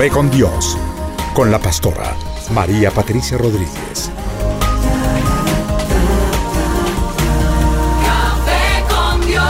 Café con Dios, con la pastora María Patricia Rodríguez. Café con Dios.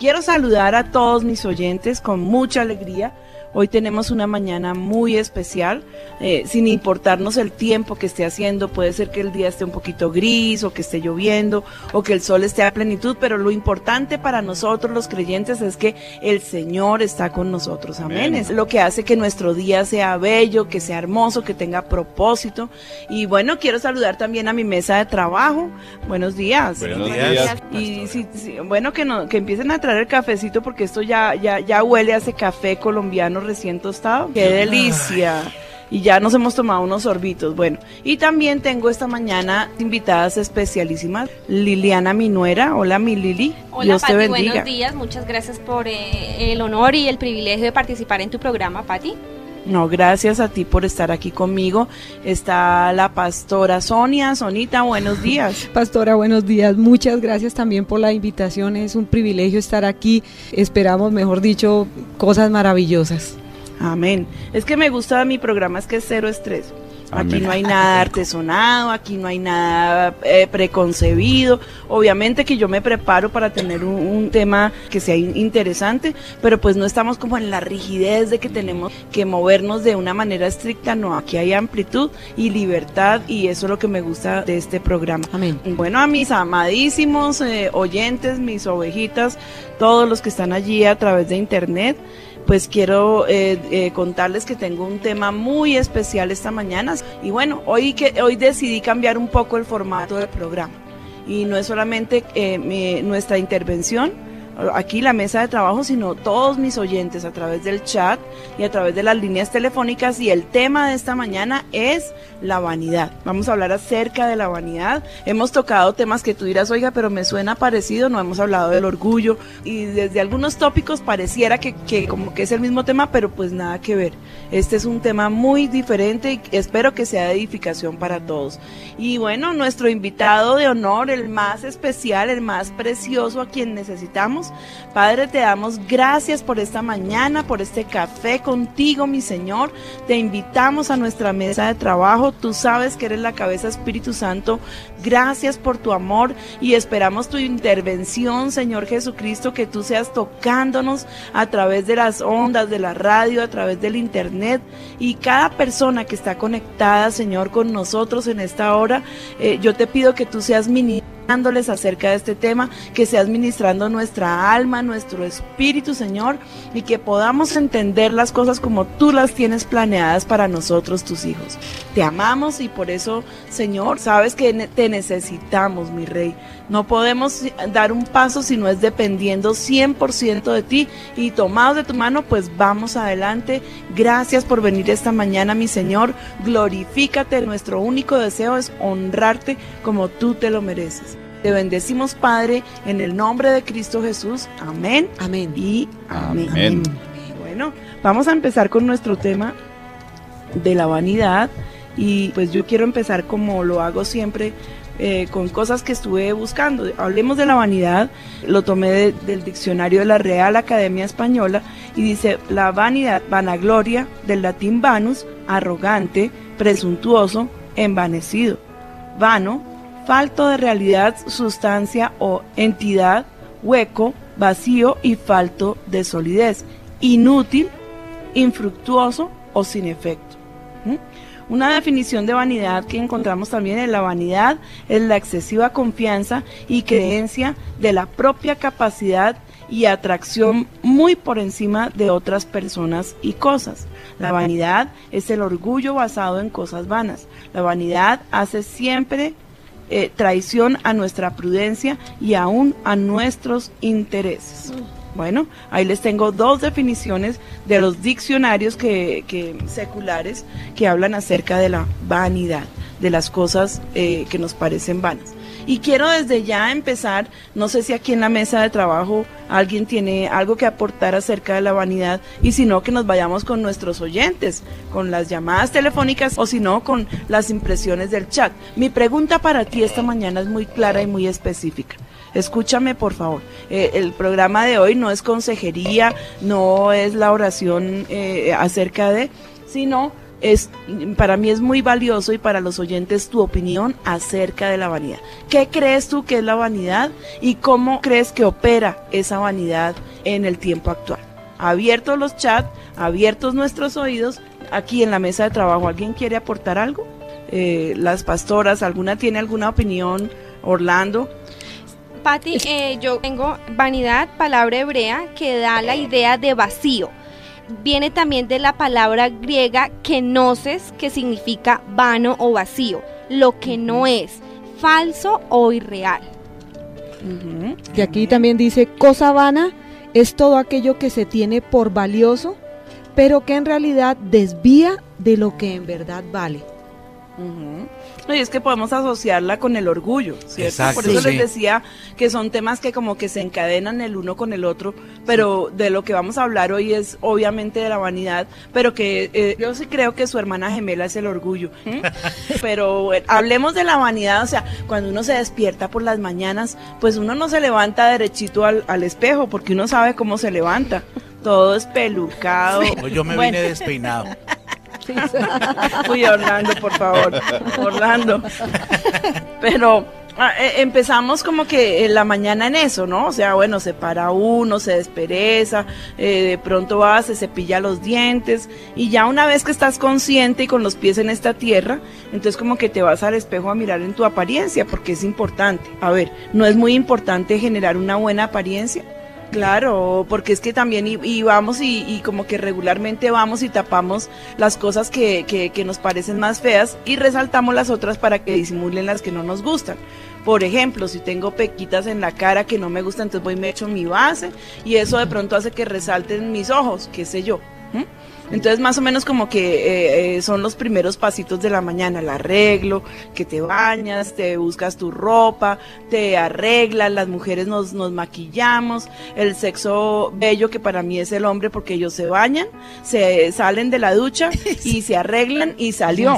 Quiero saludar a todos mis oyentes con mucha alegría. Hoy tenemos una mañana muy especial, eh, sin importarnos el tiempo que esté haciendo. Puede ser que el día esté un poquito gris o que esté lloviendo o que el sol esté a plenitud, pero lo importante para nosotros los creyentes es que el Señor está con nosotros. Amén. Es lo que hace que nuestro día sea bello, que sea hermoso, que tenga propósito. Y bueno, quiero saludar también a mi mesa de trabajo. Buenos días. Buenos días. Y sí, sí, bueno, que, no, que empiecen a traer el cafecito porque esto ya, ya, ya huele a ese café colombiano recién tostado. ¡Qué delicia! Y ya nos hemos tomado unos sorbitos. Bueno, y también tengo esta mañana invitadas especialísimas. Liliana Minuera. Hola, mi Lili. Hola Dios te Pati, bendiga. buenos días. Muchas gracias por eh, el honor y el privilegio de participar en tu programa, Pati. No, gracias a ti por estar aquí conmigo. Está la pastora Sonia. Sonita, buenos días. Pastora, buenos días. Muchas gracias también por la invitación. Es un privilegio estar aquí. Esperamos, mejor dicho, cosas maravillosas. Amén. Es que me gusta mi programa, es que es cero estrés. Aquí Amén. no hay nada artesonado, aquí no hay nada eh, preconcebido. Obviamente que yo me preparo para tener un, un tema que sea in- interesante, pero pues no estamos como en la rigidez de que tenemos que movernos de una manera estricta. No, aquí hay amplitud y libertad y eso es lo que me gusta de este programa. Amén. Bueno, a mis amadísimos eh, oyentes, mis ovejitas, todos los que están allí a través de internet, pues quiero eh, eh, contarles que tengo un tema muy especial esta mañana. Y bueno, hoy, que, hoy decidí cambiar un poco el formato del programa. Y no es solamente eh, nuestra intervención, aquí la mesa de trabajo, sino todos mis oyentes a través del chat y a través de las líneas telefónicas. Y el tema de esta mañana es la vanidad. Vamos a hablar acerca de la vanidad. Hemos tocado temas que tú dirás, oiga, pero me suena parecido, no hemos hablado del orgullo. Y desde algunos tópicos pareciera que, que como que es el mismo tema, pero pues nada que ver. Este es un tema muy diferente y espero que sea de edificación para todos. Y bueno, nuestro invitado de honor, el más especial, el más precioso a quien necesitamos. Padre, te damos gracias por esta mañana, por este café contigo, mi Señor. Te invitamos a nuestra mesa de trabajo. Tú sabes que eres la cabeza Espíritu Santo. Gracias por tu amor y esperamos tu intervención, Señor Jesucristo, que tú seas tocándonos a través de las ondas, de la radio, a través del internet y cada persona que está conectada, Señor, con nosotros en esta hora, eh, yo te pido que tú seas ministrándoles acerca de este tema, que seas ministrando nuestra alma, nuestro espíritu, Señor, y que podamos entender las cosas como tú las tienes planeadas para nosotros, tus hijos. Te amamos y por eso, Señor, sabes que te necesitamos, mi Rey. No podemos dar un paso si no es dependiendo 100% de ti y tomados de tu mano, pues vamos adelante. Gracias por venir esta mañana, mi Señor. Glorifícate. Nuestro único deseo es honrarte como tú te lo mereces. Te bendecimos, Padre, en el nombre de Cristo Jesús. Amén. Amén. Y amén. Amén. Bueno, vamos a empezar con nuestro tema de la vanidad y pues yo quiero empezar como lo hago siempre eh, con cosas que estuve buscando. Hablemos de la vanidad, lo tomé de- del diccionario de la Real Academia Española y dice la vanidad, vanagloria, del latín vanus, arrogante, presuntuoso, envanecido. Vano, falto de realidad, sustancia o entidad, hueco, vacío y falto de solidez. Inútil, infructuoso o sin efecto. Una definición de vanidad que encontramos también en la vanidad es la excesiva confianza y creencia de la propia capacidad y atracción muy por encima de otras personas y cosas. La vanidad es el orgullo basado en cosas vanas. La vanidad hace siempre eh, traición a nuestra prudencia y aún a nuestros intereses. Bueno, ahí les tengo dos definiciones de los diccionarios que, que seculares que hablan acerca de la vanidad, de las cosas eh, que nos parecen vanas. Y quiero desde ya empezar, no sé si aquí en la mesa de trabajo alguien tiene algo que aportar acerca de la vanidad y si no que nos vayamos con nuestros oyentes, con las llamadas telefónicas o si no con las impresiones del chat. Mi pregunta para ti esta mañana es muy clara y muy específica. Escúchame, por favor. Eh, el programa de hoy no es consejería, no es la oración eh, acerca de, sino es para mí es muy valioso y para los oyentes tu opinión acerca de la vanidad. ¿Qué crees tú que es la vanidad y cómo crees que opera esa vanidad en el tiempo actual? Abiertos los chats, abiertos nuestros oídos, aquí en la mesa de trabajo, ¿alguien quiere aportar algo? Eh, las pastoras, ¿alguna tiene alguna opinión? Orlando. Patti, eh, yo tengo vanidad, palabra hebrea que da la idea de vacío. Viene también de la palabra griega kenosis, que significa vano o vacío, lo que no es, falso o irreal. Y aquí también dice, cosa vana es todo aquello que se tiene por valioso, pero que en realidad desvía de lo que en verdad vale. No, y es que podemos asociarla con el orgullo, ¿cierto? Exacto, Por eso sí. les decía que son temas que como que se encadenan el uno con el otro, pero de lo que vamos a hablar hoy es obviamente de la vanidad, pero que eh, yo sí creo que su hermana gemela es el orgullo. pero eh, hablemos de la vanidad, o sea, cuando uno se despierta por las mañanas, pues uno no se levanta derechito al, al espejo, porque uno sabe cómo se levanta. Todo es pelucado. Yo me Bueno. vine despeinado. Uy, Orlando, por favor. Orlando. Pero ah, eh, empezamos como que en la mañana en eso, ¿no? O sea, bueno, se para uno, se despereza, eh, de pronto va, se cepilla los dientes y ya una vez que estás consciente y con los pies en esta tierra, entonces como que te vas al espejo a mirar en tu apariencia porque es importante. A ver, ¿no es muy importante generar una buena apariencia? Claro, porque es que también y, vamos y, como que regularmente vamos y tapamos las cosas que, que, que nos parecen más feas y resaltamos las otras para que disimulen las que no nos gustan. Por ejemplo, si tengo pequitas en la cara que no me gustan, entonces voy y me echo mi base y eso de pronto hace que resalten mis ojos, qué sé yo. Entonces más o menos como que eh, eh, son los primeros pasitos de la mañana, el arreglo, que te bañas, te buscas tu ropa, te arreglas, las mujeres nos, nos maquillamos, el sexo bello que para mí es el hombre porque ellos se bañan, se salen de la ducha y se arreglan y salió.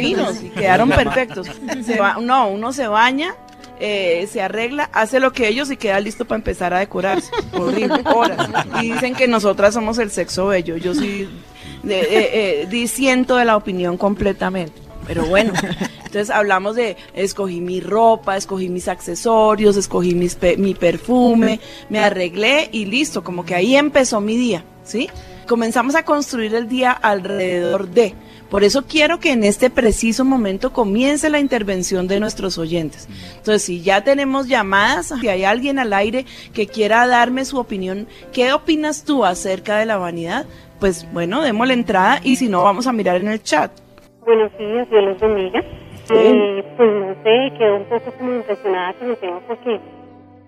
Divinos, y quedaron perfectos. Se va- no, uno se baña, eh, se arregla, hace lo que ellos y queda listo para empezar a decorarse. Horrible, horas. Y dicen que nosotras somos el sexo bello. Yo sí eh, eh, disiento de la opinión completamente. Pero bueno, entonces hablamos de escogí mi ropa, escogí mis accesorios, escogí mis pe- mi perfume, me arreglé y listo, como que ahí empezó mi día, ¿sí? Comenzamos a construir el día alrededor de. Por eso quiero que en este preciso momento comience la intervención de nuestros oyentes. Entonces, si ya tenemos llamadas, si hay alguien al aire que quiera darme su opinión, ¿qué opinas tú acerca de la vanidad? Pues bueno, demos la entrada y si no, vamos a mirar en el chat. Buenos días, Dios los bendiga. Eh, pues no sé, quedo un poco como impresionada con el tema porque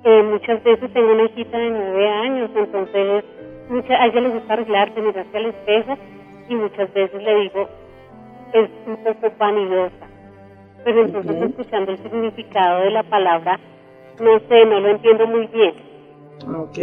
eh, muchas veces tengo una hijita de nueve años, entonces mucha, a ella le gusta arreglarse, mirarse al espejo y muchas veces le digo, es un poco vanidosa. Pero entonces escuchando el significado de la palabra, no sé, no lo entiendo muy bien. Ok.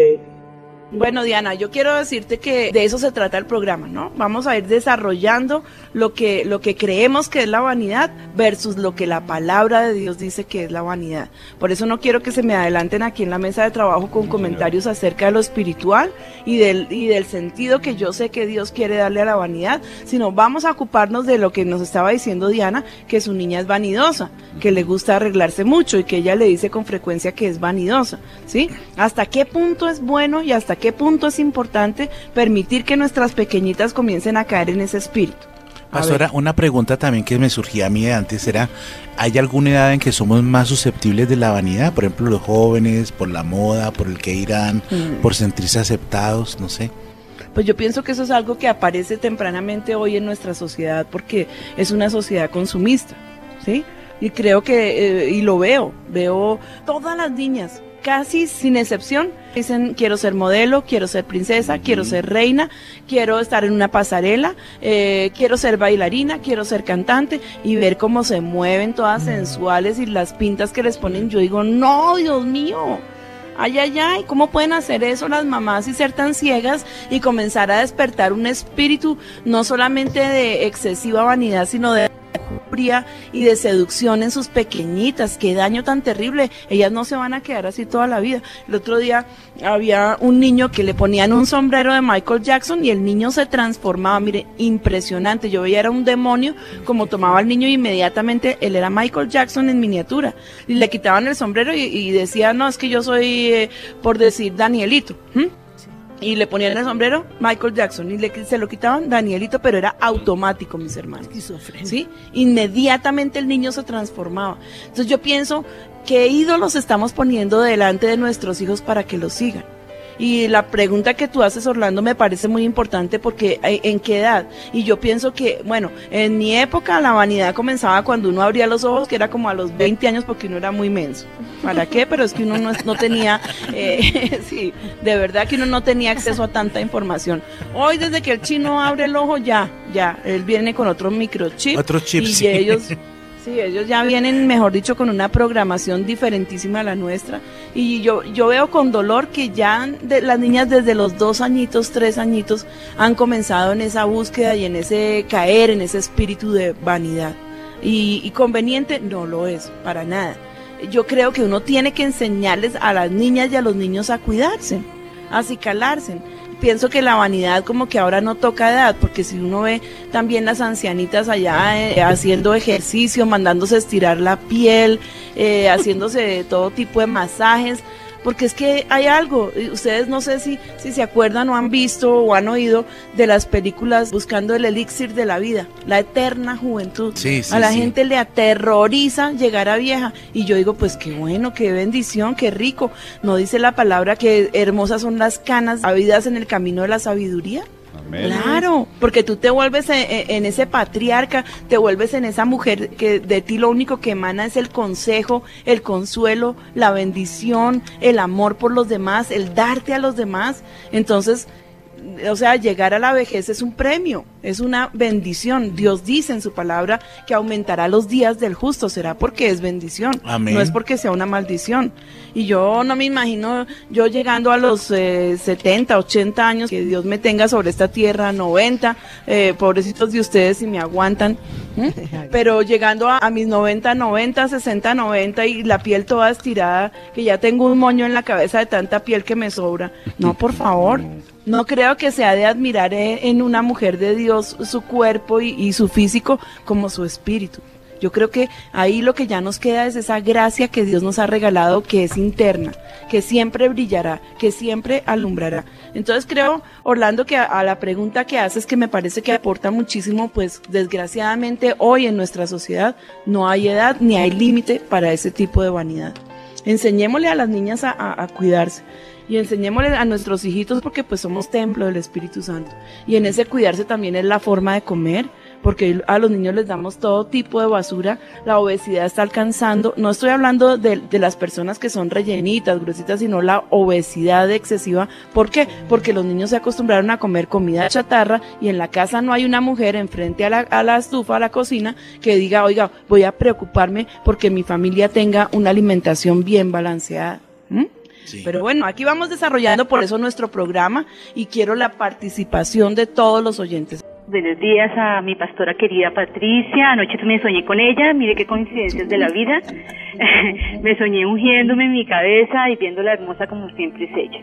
Bueno, Diana, yo quiero decirte que de eso se trata el programa, ¿no? Vamos a ir desarrollando lo que, lo que creemos que es la vanidad versus lo que la palabra de Dios dice que es la vanidad. Por eso no quiero que se me adelanten aquí en la mesa de trabajo con comentarios acerca de lo espiritual y del, y del sentido que yo sé que Dios quiere darle a la vanidad, sino vamos a ocuparnos de lo que nos estaba diciendo Diana, que su niña es vanidosa, que le gusta arreglarse mucho y que ella le dice con frecuencia que es vanidosa, ¿sí? ¿Hasta qué punto es bueno y hasta qué punto es importante permitir que nuestras pequeñitas comiencen a caer en ese espíritu? Pastora, una pregunta también que me surgía a mí de antes era, ¿hay alguna edad en que somos más susceptibles de la vanidad? Por ejemplo, los jóvenes, por la moda, por el que irán, Mm. por sentirse aceptados, no sé. Pues yo pienso que eso es algo que aparece tempranamente hoy en nuestra sociedad porque es una sociedad consumista, ¿sí? Y creo que, eh, y lo veo, veo todas las niñas, casi sin excepción, dicen quiero ser modelo, quiero ser princesa, quiero ser reina, quiero estar en una pasarela, eh, quiero ser bailarina, quiero ser cantante y ver cómo se mueven todas sensuales y las pintas que les ponen, yo digo, no, Dios mío. Ay, ay, ay, ¿cómo pueden hacer eso las mamás y ser tan ciegas y comenzar a despertar un espíritu no solamente de excesiva vanidad, sino de y de seducción en sus pequeñitas? Qué daño tan terrible. Ellas no se van a quedar así toda la vida. El otro día había un niño que le ponían un sombrero de Michael Jackson y el niño se transformaba. Mire, impresionante. Yo veía era un demonio como tomaba al niño y inmediatamente él era Michael Jackson en miniatura. Y le quitaban el sombrero y, decía, no, es que yo soy, eh, por decir, Danielito. Y le ponían el sombrero Michael Jackson y le, se lo quitaban Danielito, pero era automático, mis hermanos. ¿Sí? Inmediatamente el niño se transformaba. Entonces yo pienso, ¿qué ídolos estamos poniendo delante de nuestros hijos para que los sigan? Y la pregunta que tú haces, Orlando, me parece muy importante porque eh, ¿en qué edad? Y yo pienso que, bueno, en mi época la vanidad comenzaba cuando uno abría los ojos, que era como a los 20 años porque uno era muy menso. ¿Para qué? Pero es que uno no, no tenía, eh, sí, de verdad que uno no tenía acceso a tanta información. Hoy desde que el chino abre el ojo, ya, ya, él viene con otro microchip. Otro chip, Y sí. ellos... Sí, ellos ya vienen, mejor dicho, con una programación diferentísima a la nuestra. Y yo, yo veo con dolor que ya las niñas desde los dos añitos, tres añitos, han comenzado en esa búsqueda y en ese caer, en ese espíritu de vanidad. Y, y conveniente no lo es, para nada. Yo creo que uno tiene que enseñarles a las niñas y a los niños a cuidarse, a acicalarse. Pienso que la vanidad como que ahora no toca edad, porque si uno ve también las ancianitas allá eh, haciendo ejercicio, mandándose estirar la piel, eh, haciéndose todo tipo de masajes, porque es que hay algo, y ustedes no sé si, si se acuerdan o han visto o han oído de las películas buscando el elixir de la vida, la eterna juventud. Sí, sí, a la sí. gente le aterroriza llegar a vieja y yo digo, pues qué bueno, qué bendición, qué rico. ¿No dice la palabra que hermosas son las canas habidas en el camino de la sabiduría? Claro, porque tú te vuelves en, en- en ese patriarca, te vuelves en esa mujer que de ti lo único que emana es el consejo, el consuelo, la bendición, el amor por los demás, el darte a los demás. Entonces, o sea, llegar a la vejez es un premio, es una bendición. Dios dice en su palabra que aumentará los días del justo, será porque es bendición, Amén. no es porque sea una maldición. Y yo no me imagino yo llegando a los eh, 70, 80 años, que Dios me tenga sobre esta tierra, 90, eh, pobrecitos de ustedes si me aguantan, ¿m? pero llegando a, a mis 90, 90, 60, 90 y la piel toda estirada, que ya tengo un moño en la cabeza de tanta piel que me sobra. No, por favor. No creo que sea de admirar eh, en una mujer de Dios su cuerpo y, su físico como su espíritu. Yo creo que ahí lo que ya nos queda es esa gracia que Dios nos ha regalado, que es interna, que siempre brillará, que siempre alumbrará. Entonces creo, Orlando, que a, la pregunta que haces, que me parece que aporta muchísimo, pues desgraciadamente hoy en nuestra sociedad no hay edad ni hay límite para ese tipo de vanidad. Enseñémosle a las niñas a cuidarse y enseñémosle a nuestros hijitos porque pues somos templo del Espíritu Santo. Y en ese cuidarse también es la forma de comer, porque a los niños les damos todo tipo de basura, la obesidad está alcanzando, no estoy hablando de, de las personas que son rellenitas, gruesitas, sino la obesidad excesiva. ¿Por qué? Porque los niños se acostumbraron a comer comida chatarra y en la casa no hay una mujer enfrente a la, a la estufa, a la cocina, que diga, oiga, voy a preocuparme porque mi familia tenga una alimentación bien balanceada. ¿Mm? Sí. Pero bueno, aquí vamos desarrollando por eso nuestro programa y quiero la participación de todos los oyentes. Buenos días a mi pastora querida Patricia. Anoche me soñé con ella. Mire qué coincidencias de la vida. me soñé ungiéndome en mi cabeza y viéndola hermosa como siempre es ella.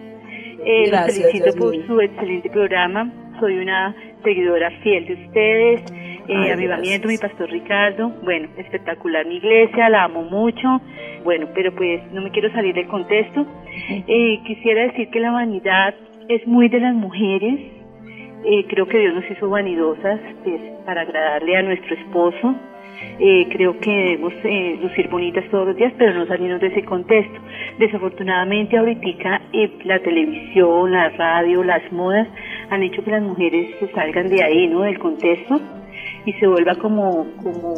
Eh, los Gracias, felicito por su excelente programa. Soy una seguidora fiel de ustedes. Eh, Ay, avivamiento, mi pastor Ricardo. Bueno, espectacular mi iglesia, la amo mucho. Bueno, pero pues no me quiero salir del contexto. Eh, quisiera decir que la vanidad es muy de las mujeres. Eh, creo que Dios nos hizo vanidosas pues, para agradarle a nuestro esposo. Eh, creo que debemos lucir bonitas todos los días, pero no salirnos de ese contexto. Desafortunadamente ahorita la televisión, la radio, las modas han hecho que las mujeres se salgan de ahí, ¿no? Del contexto y se vuelva como, como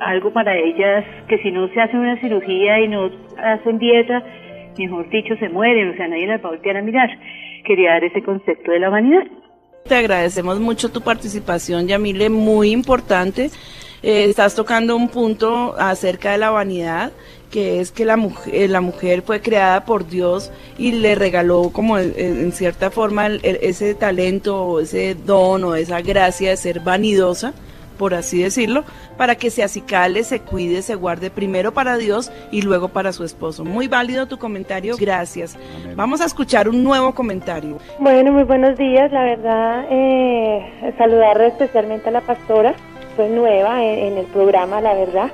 algo para ellas que si no se hace una cirugía y no hacen dieta, mejor dicho, se mueren, o sea, nadie las va a voltear a mirar. Quería dar ese concepto de la vanidad. Te agradecemos mucho tu participación, Yamile, muy importante. Eh, estás tocando un punto acerca de la vanidad, que es que la mujer, la mujer fue creada por Dios y le regaló como eh, en cierta forma ese talento o ese don o esa gracia de ser vanidosa, por así decirlo, para que se acicale, se cuide, se guarde primero para Dios y luego para su esposo. Muy válido tu comentario, gracias. Vamos a escuchar un nuevo comentario. Bueno, muy buenos días. La verdad, eh, saludar especialmente a la pastora. Soy nueva en, en el programa, la verdad.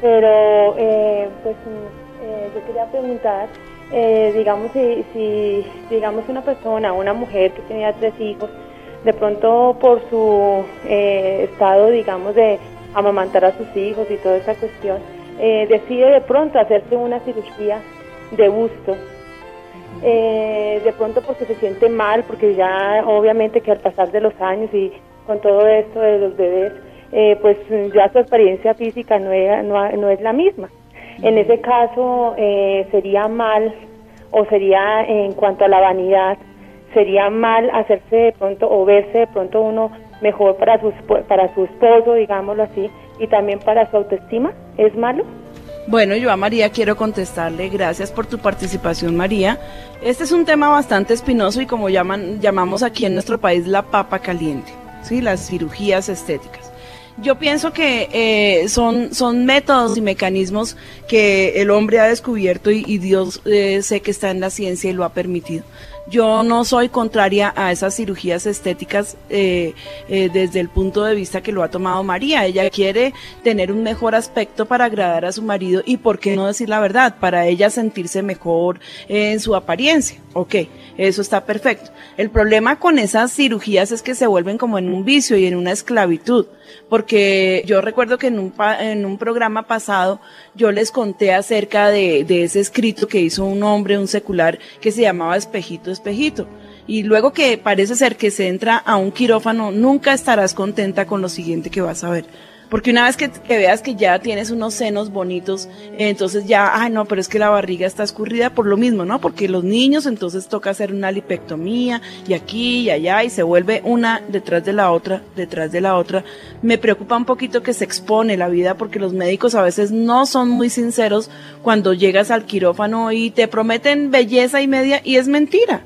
Pero, eh, pues, mm, eh, yo quería preguntar, eh, digamos, si, si, digamos, una persona, una mujer que tenía tres hijos, de pronto por su eh, estado, digamos, de amamantar a sus hijos y toda esa cuestión, eh, decide de pronto hacerse una cirugía de busto eh, de pronto porque se siente mal, porque ya obviamente que al pasar de los años y con todo esto de los bebés, eh, pues ya su experiencia física no, era- no, no es la misma. En ese caso eh, sería mal, o sería en cuanto a la vanidad, sería mal hacerse de pronto o verse de pronto uno mejor para su, para su esposo, digámoslo así, y también para su autoestima. ¿Es malo? Bueno, yo a María quiero contestarle, gracias por tu participación María. Este es un tema bastante espinoso y como llaman, llamamos aquí en nuestro país la papa caliente, ¿sí? las cirugías estéticas. Yo pienso que eh, son, son métodos y mecanismos que el hombre ha descubierto y, y Dios eh, sé que está en la ciencia y lo ha permitido. Yo no soy contraria a esas cirugías estéticas eh, eh, desde el punto de vista que lo ha tomado María. Ella quiere tener un mejor aspecto para agradar a su marido y, ¿por qué no decir la verdad? Para ella sentirse mejor en su apariencia. Ok, eso está perfecto. El problema con esas cirugías es que se vuelven como en un vicio y en una esclavitud. Porque yo recuerdo que en un, en un programa pasado yo les conté acerca de, de ese escrito que hizo un hombre, un secular, que se llamaba Espejito, Espejito. Y luego que parece ser que se entra a un quirófano, nunca estarás contenta con lo siguiente que vas a ver. Porque una vez que, veas que ya tienes unos senos bonitos, entonces ya, ay no, pero es que la barriga está escurrida por lo mismo, ¿no? Porque los niños entonces toca hacer una lipectomía y aquí y allá y se vuelve una detrás de la otra, detrás de la otra. Me preocupa un poquito que se expone la vida porque los médicos a veces no son muy sinceros cuando llegas al quirófano y te prometen belleza y media y es mentira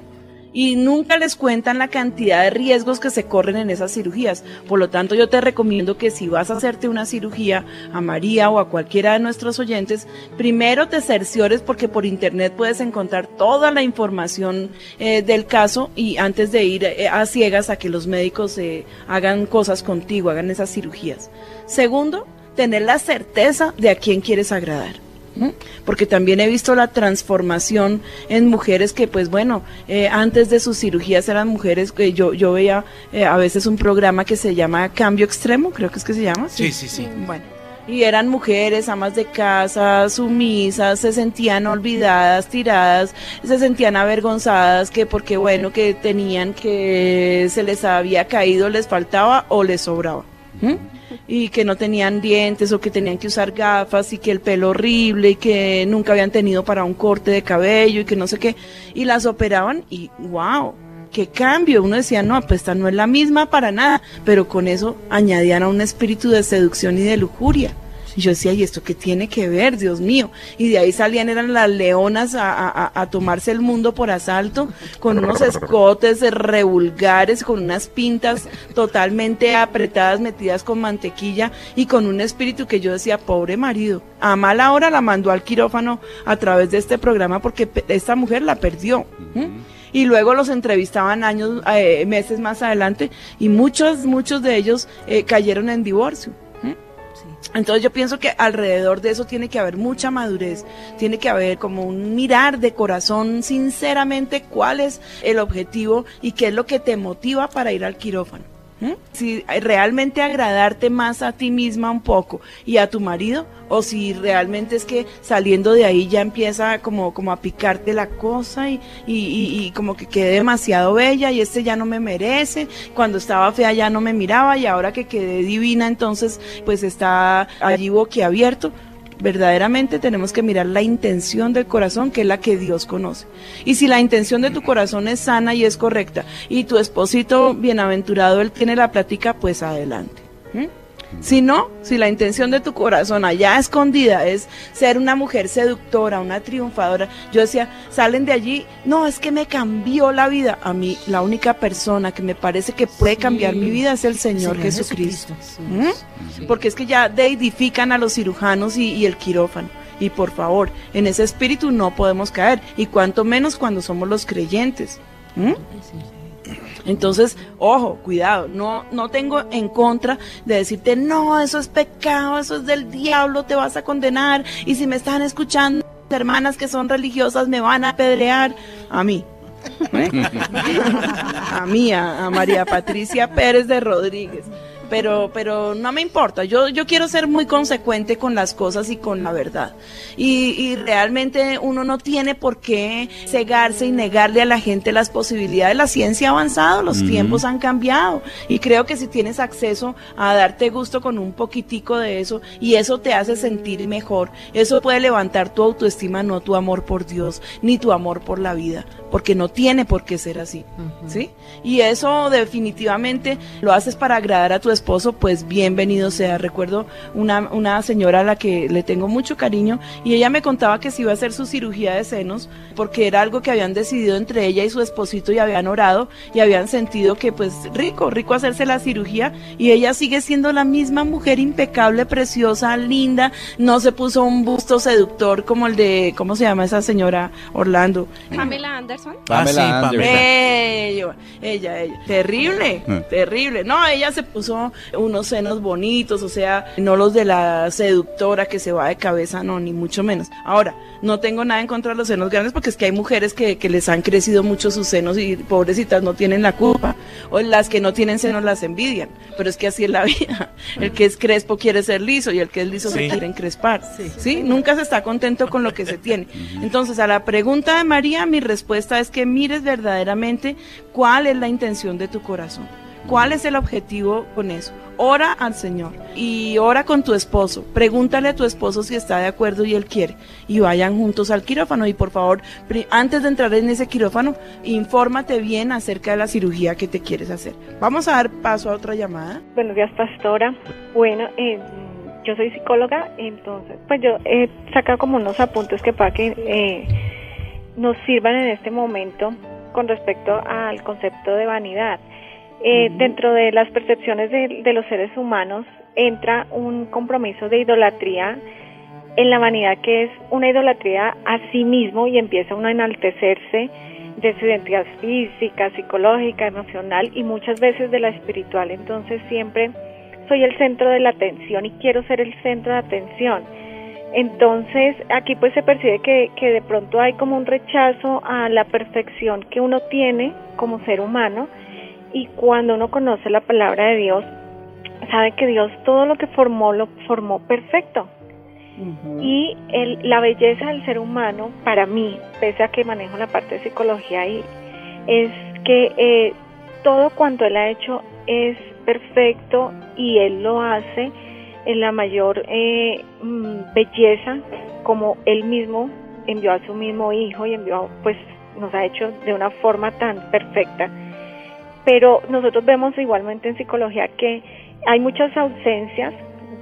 y nunca les cuentan la cantidad de riesgos que se corren en esas cirugías. Por lo tanto, yo te recomiendo que si vas a hacerte una cirugía a María o a cualquiera de nuestros oyentes, primero te cerciores porque por internet puedes encontrar toda la información eh, del caso y antes de ir eh, a ciegas a que los médicos eh, hagan cosas contigo, hagan esas cirugías. Segundo, tener la certeza de a quién quieres agradar. ¿Mm? porque también he visto la transformación en mujeres que pues bueno eh, antes de sus cirugías eran mujeres que yo yo veía eh, a veces un programa que se llama cambio extremo creo que es que se llama Sí, sí, sí. bueno y eran mujeres amas de casa sumisas se sentían olvidadas tiradas se sentían avergonzadas que porque bueno que tenían que se les había caído les faltaba o les sobraba ¿Mm? Y que no tenían dientes o que tenían que usar gafas y que el pelo horrible y que nunca habían tenido para un corte de cabello y que no sé qué. Y las operaban y wow qué cambio. Uno decía no pues esta no es la misma para nada pero con eso añadían a un espíritu de seducción y de lujuria Y yo decía, ¿y esto qué tiene que ver, Dios mío? Y de ahí salían, eran las leonas a, a- a tomarse el mundo por asalto, con unos escotes revulgares, con unas pintas totalmente apretadas, metidas con mantequilla y con un espíritu que yo decía, pobre marido, a mala hora la mandó al quirófano a través de este programa porque esta mujer la perdió. Y luego los entrevistaban años, eh, meses más adelante y muchos, muchos de ellos eh, cayeron en divorcio. Entonces yo pienso que alrededor de eso tiene que haber mucha madurez, tiene que haber como un mirar de corazón sinceramente cuál es el objetivo y qué es lo que te motiva para ir al quirófano. ¿M? Si realmente agradarte más a ti misma un poco y a tu marido o si realmente es que saliendo de ahí ya empieza como, como a picarte la cosa y, y, y- y como que quedé demasiado bella y este ya no me merece, cuando estaba fea ya no me miraba y ahora que quedé divina entonces pues está allí boquiabierto. Verdaderamente tenemos que mirar la intención del corazón, que es la que Dios conoce. Y si la intención de tu corazón es sana y es correcta, y tu esposito bienaventurado, él tiene la plática, pues adelante. ¿m? Si no, si la intención de tu corazón allá escondida es ser una mujer seductora, una triunfadora, yo decía, salen de allí, no, es que me cambió la vida. A mí, la única persona que me parece que puede cambiar mi vida es el Señor, Jesucristo. ¿Mm? Porque es que ya deidifican a los cirujanos y, y el quirófano. Y por favor, en ese espíritu no podemos caer, y cuanto menos cuando somos los creyentes. ¿Mm? Entonces, ojo, cuidado, no, no tengo en contra de decirte, no, eso es pecado, eso es del diablo, te vas a condenar, y si me están escuchando hermanas que son religiosas me van a apedrear a mí. ¿eh? a mí, a, a María Patricia Pérez de Rodríguez. Pero, pero no me importa, yo, yo quiero ser muy consecuente con las cosas y con la verdad. Y, y realmente uno no tiene por qué cegarse y negarle a la gente las posibilidades. La ciencia ha avanzado, los tiempos han cambiado. Y creo que si tienes acceso a darte gusto con un poquitico de eso y eso te hace sentir mejor, eso puede levantar tu autoestima, no tu amor por Dios, ni tu amor por la vida, porque no tiene por qué ser así. ¿Sí? Y eso definitivamente lo haces para agradar a tu esposo, pues bienvenido sea. Recuerdo una, una señora a la que le tengo mucho cariño y ella me contaba que se iba a hacer su cirugía de senos porque era algo que habían decidido entre ella y su esposito y habían orado y habían sentido que pues rico, rico hacerse la cirugía y ella sigue siendo la misma mujer impecable, preciosa, linda, no se puso un busto seductor como el de, ¿cómo se llama esa señora Orlando? Pamela Anderson. Ah, sí, Pamela. Ella, ella, ella. Terrible, Mm. terrible. No, ella se puso unos senos bonitos, o sea, no los de la seductora que se va de cabeza, no, ni mucho menos. Ahora, no tengo nada en contra de los senos grandes porque es que hay mujeres que, que les han crecido mucho sus senos y pobrecitas no tienen la culpa. O las que no tienen senos las envidian. Pero es que así es la vida. El que es crespo quiere ser liso y el que es liso se quiere encrespar. Sí. Nunca se está contento con lo que se tiene. Entonces, a la pregunta de María, mi respuesta es que mires verdaderamente cuál es la intención de tu corazón. ¿Cuál es el objetivo con eso? Ora al Señor y ora con tu esposo. Pregúntale a tu esposo si está de acuerdo y él quiere. Y vayan juntos al quirófano. Y por favor, antes de entrar en ese quirófano, infórmate bien acerca de la cirugía que te quieres hacer. Vamos a dar paso a otra llamada. Buenos días, pastora. Bueno, eh, yo soy psicóloga, entonces, pues yo he sacado como unos apuntes que para que eh, nos sirvan en este momento con respecto al concepto de vanidad. Eh, Dentro de las percepciones de, de los seres humanos entra un compromiso de idolatría en la vanidad que es una idolatría a sí mismo y empieza uno a enaltecerse de su identidad física, psicológica, emocional y muchas veces de la espiritual. Entonces siempre soy el centro de la atención y quiero ser el centro de atención. Entonces aquí pues se percibe que, que de pronto hay como un rechazo a la perfección que uno tiene como ser humano y cuando uno conoce la palabra de Dios, sabe que Dios todo lo que formó lo formó perfecto. Y el- la belleza del ser humano, para mí, pese a que manejo la parte de psicología ahí, es que eh, todo cuanto Él ha hecho es perfecto y Él lo hace en la mayor eh, mm, belleza, como Él mismo envió a su mismo Hijo y envió, pues nos ha hecho de una forma tan perfecta. Pero nosotros vemos igualmente en psicología que hay muchas ausencias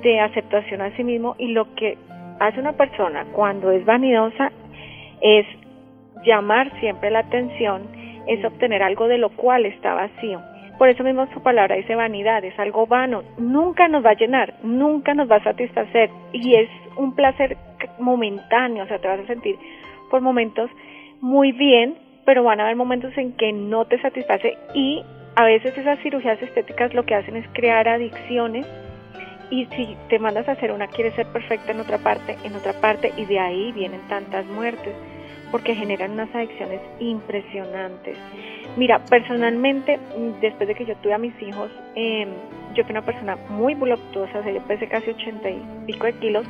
de aceptación a sí mismo y lo que hace una persona cuando es vanidosa es llamar siempre la atención, es obtener algo de lo cual está vacío. Por eso mismo su palabra dice vanidad, es algo vano, nunca nos va a llenar, nunca nos va a satisfacer y es un placer momentáneo, o sea, te vas a sentir por momentos muy bien, pero van a haber momentos en que no te satisface y a veces esas cirugías estéticas lo que hacen es crear adicciones y si te mandas a hacer una quieres ser perfecta en otra parte, en otra parte y de ahí vienen tantas muertes porque generan unas adicciones impresionantes. Mira, personalmente, después de que yo tuve a mis hijos, eh, yo fui una persona muy voluptuosa, o sea, yo pesé casi 80 y pico de kilos,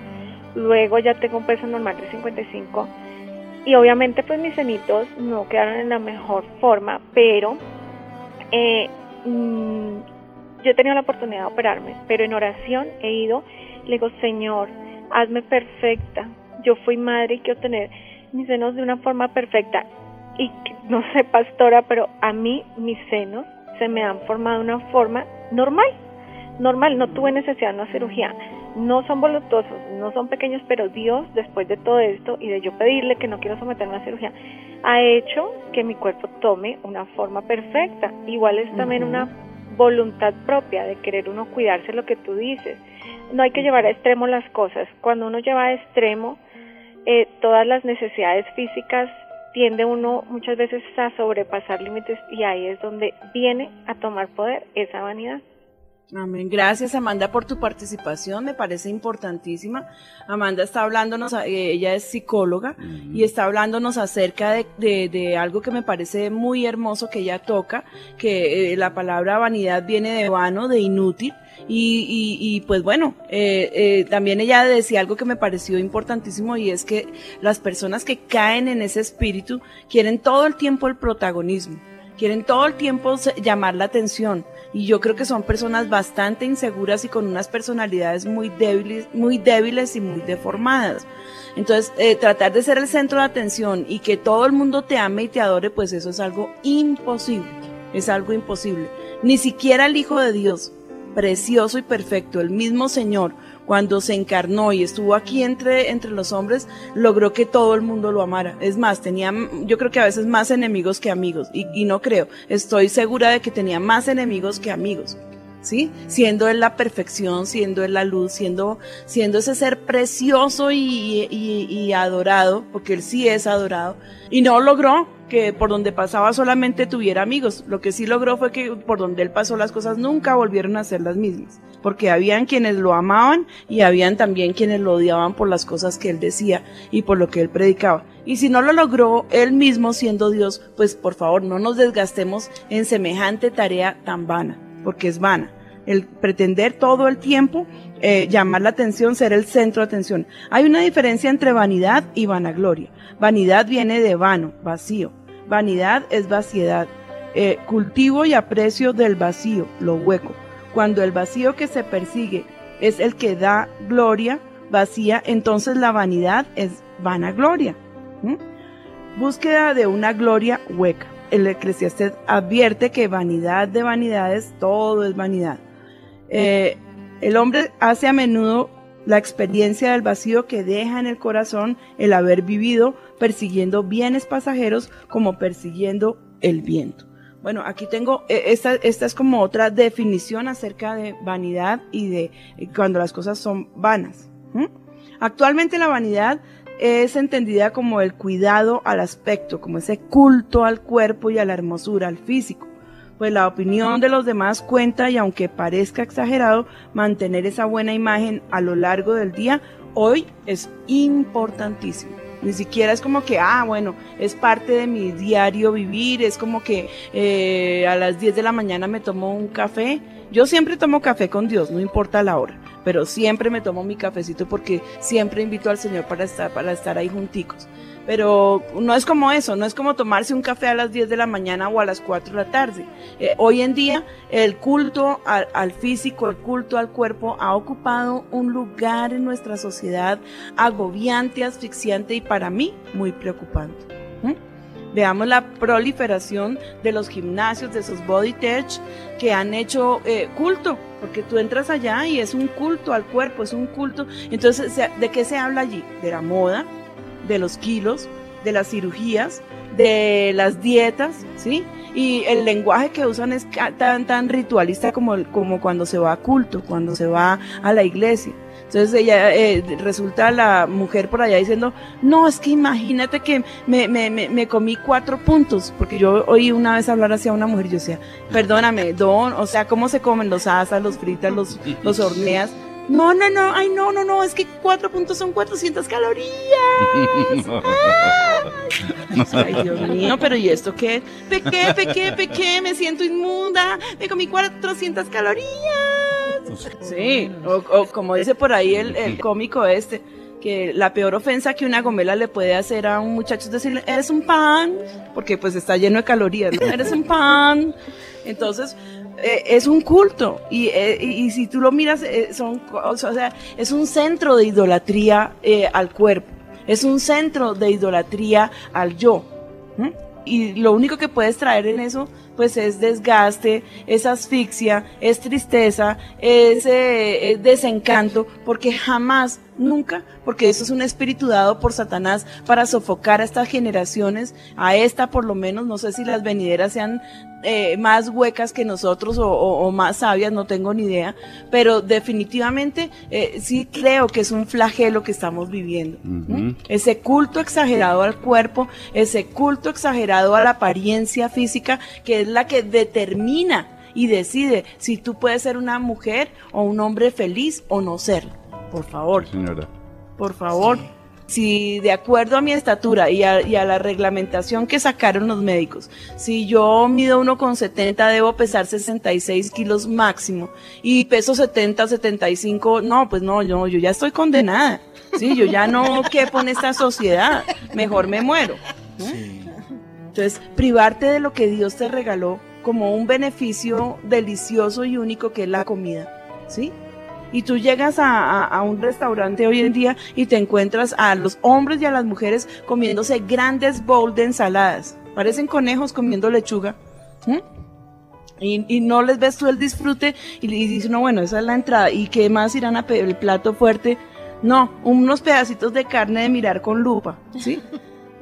luego ya tengo un peso normal de 55 y obviamente pues mis cenitos no quedaron en la mejor forma, pero eh, mm, yo he tenido la oportunidad de operarme, pero en oración he ido, le digo, Señor, hazme perfecta. Yo fui madre y quiero tener mis senos de una forma perfecta. Y no sé, pastora, pero a mí mis senos se me han formado de una forma normal. Normal, no tuve necesidad de una cirugía. No son voluptuosos, no son pequeños, pero Dios, después de todo esto y de yo pedirle que no quiero someterme a una cirugía, ha hecho que mi cuerpo tome una forma perfecta. Igual es también una voluntad propia de querer uno cuidarse lo que tú dices. No hay que llevar a extremo las cosas. Cuando uno lleva a extremo eh, todas las necesidades físicas, tiende uno muchas veces a sobrepasar límites y ahí es donde viene a tomar poder esa vanidad. Amén. Gracias Amanda por tu participación, me parece importantísima. Amanda está hablándonos, eh, ella es psicóloga y está hablándonos acerca de, de- de algo que me parece muy hermoso que ella toca, que eh, la palabra vanidad viene de vano, de inútil. Y, y- y, pues bueno, eh, eh, también ella decía algo que me pareció importantísimo y es que las personas que caen en ese espíritu quieren todo el tiempo el protagonismo quieren todo el tiempo llamar la atención y yo creo que son personas bastante inseguras y con unas personalidades muy débiles, muy débiles y muy deformadas. Entonces, eh, tratar de ser el centro de atención y que todo el mundo te ame y te adore, pues eso es algo imposible, es algo imposible. Ni siquiera el Hijo de Dios, precioso y perfecto, el mismo Señor, cuando se encarnó y estuvo aquí entre, entre los hombres, logró que todo el mundo lo amara. Es más, tenía, yo creo que a veces más enemigos que amigos, y, y no creo, estoy segura de que tenía más enemigos que amigos. ¿Sí? Siendo él la perfección, siendo él la luz, siendo, siendo ese ser precioso y, y- y adorado, porque él sí es adorado, y no logró que por donde pasaba solamente tuviera amigos. Lo que sí logró fue que por donde él pasó las cosas nunca volvieron a ser las mismas, porque habían quienes lo amaban y habían también quienes lo odiaban por las cosas que él decía y por lo que él predicaba. Y si no lo logró él mismo siendo Dios, pues por favor no nos desgastemos en semejante tarea tan vana, porque es vana. El pretender todo el tiempo eh, llamar la atención, ser el centro de atención. Hay una diferencia entre vanidad y vanagloria. Vanidad viene de vano, vacío. Vanidad es vaciedad. Eh, cultivo y aprecio del vacío, lo hueco. Cuando el vacío que se persigue es el que da gloria vacía, entonces la vanidad es vanagloria. ¿Mm? Búsqueda de una gloria hueca. El eclesiastés advierte que vanidad de vanidades, todo es vanidad. Eh, el hombre hace a menudo la experiencia del vacío que deja en el corazón el haber vivido persiguiendo bienes pasajeros como persiguiendo el viento. Bueno, aquí tengo, eh, esta, esta es como otra definición acerca de vanidad y de cuando las cosas son vanas. Actualmente la vanidad es entendida como el cuidado al aspecto, como ese culto al cuerpo y a la hermosura, al físico. Pues la opinión de los demás cuenta y aunque parezca exagerado, mantener esa buena imagen a lo largo del día hoy es importantísimo. Ni siquiera es como que, ah, bueno, es parte de mi diario vivir, es como que eh, a las 10 de la mañana me tomo un café. Yo siempre tomo café con Dios, no importa la hora, pero siempre me tomo mi cafecito porque siempre invito al Señor para estar, para estar ahí junticos. Pero no es como eso, no es como tomarse un café a las 10 de la mañana o a las 4 de la tarde. Eh, hoy en día el culto al, físico, el culto al cuerpo ha ocupado un lugar en nuestra sociedad agobiante, asfixiante y para mí muy preocupante. ¿Mm? Veamos la proliferación de los gimnasios, de esos body tech que han hecho eh, culto, porque tú entras allá y es un culto al cuerpo, es un culto. Entonces, ¿de qué se habla allí? De la moda, de los kilos, de las cirugías, de las dietas, ¿sí? Y el lenguaje que usan es tan, tan ritualista como, como cuando se va a culto, cuando se va a la iglesia. Entonces ella eh, resulta la mujer por allá diciendo, no, es que imagínate que me, me, me, me comí cuatro puntos, porque yo oí una vez hablar hacia una mujer y yo decía, perdóname, don, o sea, ¿cómo se comen los asas, los fritas, los, los horneas? No, no, no, ay, no, no, no, es que cuatro puntos son 400 calorías. Ay, Dios mío, pero ¿y esto qué? Pequé, pequé, pequé, me siento inmunda, me comí 400 calorías. Sí, o, como dice por ahí el, cómico este, que la peor ofensa que una gomela le puede hacer a un muchacho es decirle, eres un pan, porque pues está lleno de calorías, ¿no? eres un pan. Entonces, eh, es un culto y, eh, y- y si tú lo miras, eh, son, es un centro de idolatría al cuerpo, es un centro de idolatría al yo. Y lo único que puedes traer en eso, pues es desgaste, es asfixia, es tristeza, es eh, eh, desencanto, porque jamás, nunca, porque eso es un espíritu dado por Satanás para sofocar a estas generaciones, a esta por lo menos, no sé si las venideras sean eh, más huecas que nosotros o, o- o más sabias, no tengo ni idea, pero definitivamente eh, sí creo que es un flagelo que estamos viviendo. Ese culto exagerado al cuerpo, ese culto exagerado a la apariencia física, que es la que determina y decide si tú puedes ser una mujer o un hombre feliz o no serlo. Por favor, Señora. por favor. Si de acuerdo a mi estatura y a, y a la reglamentación que sacaron los médicos, si yo mido 1,70 debo pesar 66 kilos máximo y peso 70, 75, no, pues no, yo, yo ya estoy condenada. Sí, yo ya no quepo en esta sociedad, mejor me muero. Entonces, privarte de lo que Dios te regaló como un beneficio delicioso y único que es la comida, ¿sí? Y tú llegas a, un restaurante hoy en día y te encuentras a los hombres y a las mujeres comiéndose grandes bowls de ensaladas. Parecen conejos comiendo lechuga. ¿m? Y, no les ves tú el disfrute y, y dices, no, bueno, esa es la entrada. ¿Y qué más irán a pedir el plato fuerte? No, unos pedacitos de carne de mirar con lupa, ¿sí?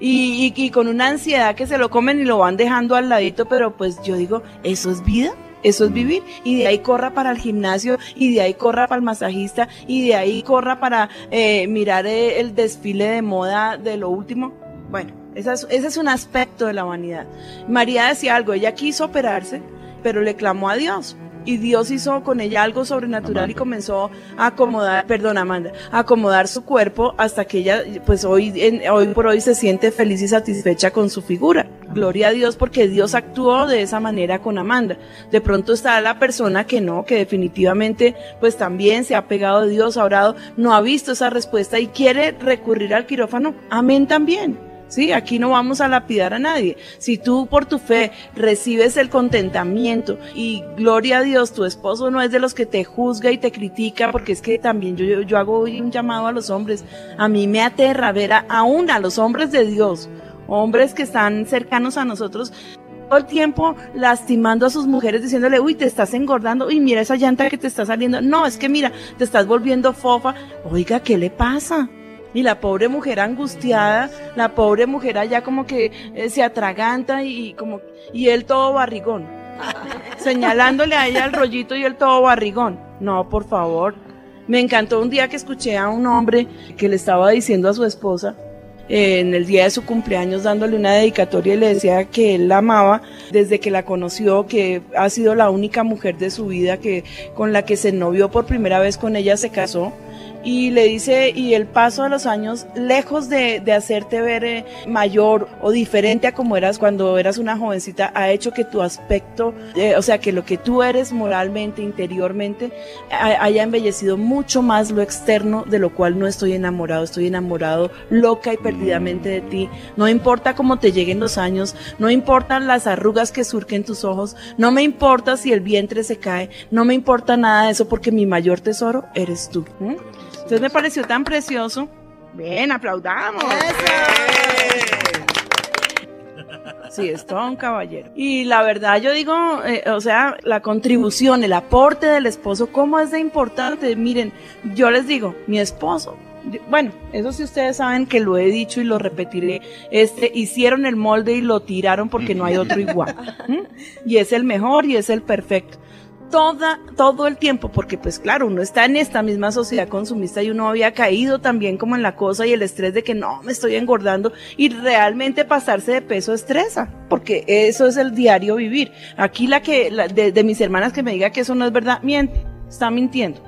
Y, con una ansiedad que se lo comen y lo van dejando al ladito, pero pues yo digo, ¿eso es vida? Eso es vivir. Y de ahí corra para el gimnasio, y de ahí corra para el masajista, y de ahí corra para eh, mirar eh, el desfile de moda de lo último. Bueno, es- ese es un aspecto de la vanidad. María decía algo, ella quiso operarse, pero le clamó a Dios. Y Dios hizo con ella algo sobrenatural y comenzó a acomodar, perdón Amanda, a acomodar su cuerpo hasta que ella, pues hoy, en- hoy por hoy se siente feliz y satisfecha con su figura. Gloria a Dios porque Dios actuó de esa manera con Amanda. De pronto está la persona que no, que definitivamente pues también se ha pegado a Dios, ha orado, no ha visto esa respuesta y quiere recurrir al quirófano. Amén también. Sí, aquí no vamos a lapidar a nadie. Si tú por tu fe recibes el contentamiento y gloria a Dios, tu esposo no es de los que te juzga y te critica, porque es que también yo, yo, hago hoy un llamado a los hombres. A mí me aterra ver a, aún a los hombres de Dios, hombres que están cercanos a nosotros, todo el tiempo lastimando a sus mujeres diciéndole, uy, te estás engordando, uy, mira esa llanta que te está saliendo. No, es que mira, te estás volviendo fofa. Oiga, ¿qué le pasa? Y la pobre mujer angustiada, la pobre mujer allá como que eh, se atraganta y como y él todo barrigón, señalándole a ella el rollito y él todo barrigón. No, por favor. Me encantó un día que escuché a un hombre que le estaba diciendo a su esposa eh, en el día de su cumpleaños dándole una dedicatoria y le decía que él la amaba desde que la conoció, que ha sido la única mujer de su vida que con la que se novió por primera vez con ella se casó y le dice, y el paso de los años, lejos de, de hacerte ver eh, mayor o diferente a como eras cuando eras una jovencita, ha hecho que tu aspecto, eh, o sea, que lo que tú eres moralmente, interiormente, ha- haya embellecido mucho más lo externo, de lo cual no estoy enamorado, estoy enamorado loca y perdidamente de ti. No importa cómo te lleguen los años, no importan las arrugas que surquen tus ojos, no me importa si el vientre se cae, no me importa nada de eso porque mi mayor tesoro eres tú. Entonces me pareció tan precioso. Ven, aplaudamos. Sí, es todo un caballero. Y la verdad, yo digo, eh, o sea, la contribución, el aporte del esposo, ¿cómo es de importante? Miren, yo les digo, mi esposo, bueno, eso sí ustedes saben que lo he dicho y lo repetiré, este, hicieron el molde y lo tiraron porque no hay otro igual. Y es el mejor y es el perfecto. Toda, todo el tiempo, porque pues claro, uno está en esta misma sociedad consumista y uno había caído también como en la cosa y el estrés de que no, me estoy engordando y realmente pasarse de peso estresa, porque eso es el diario vivir. Aquí la que, la de, de mis hermanas que me diga que eso no es verdad, miente, está mintiendo,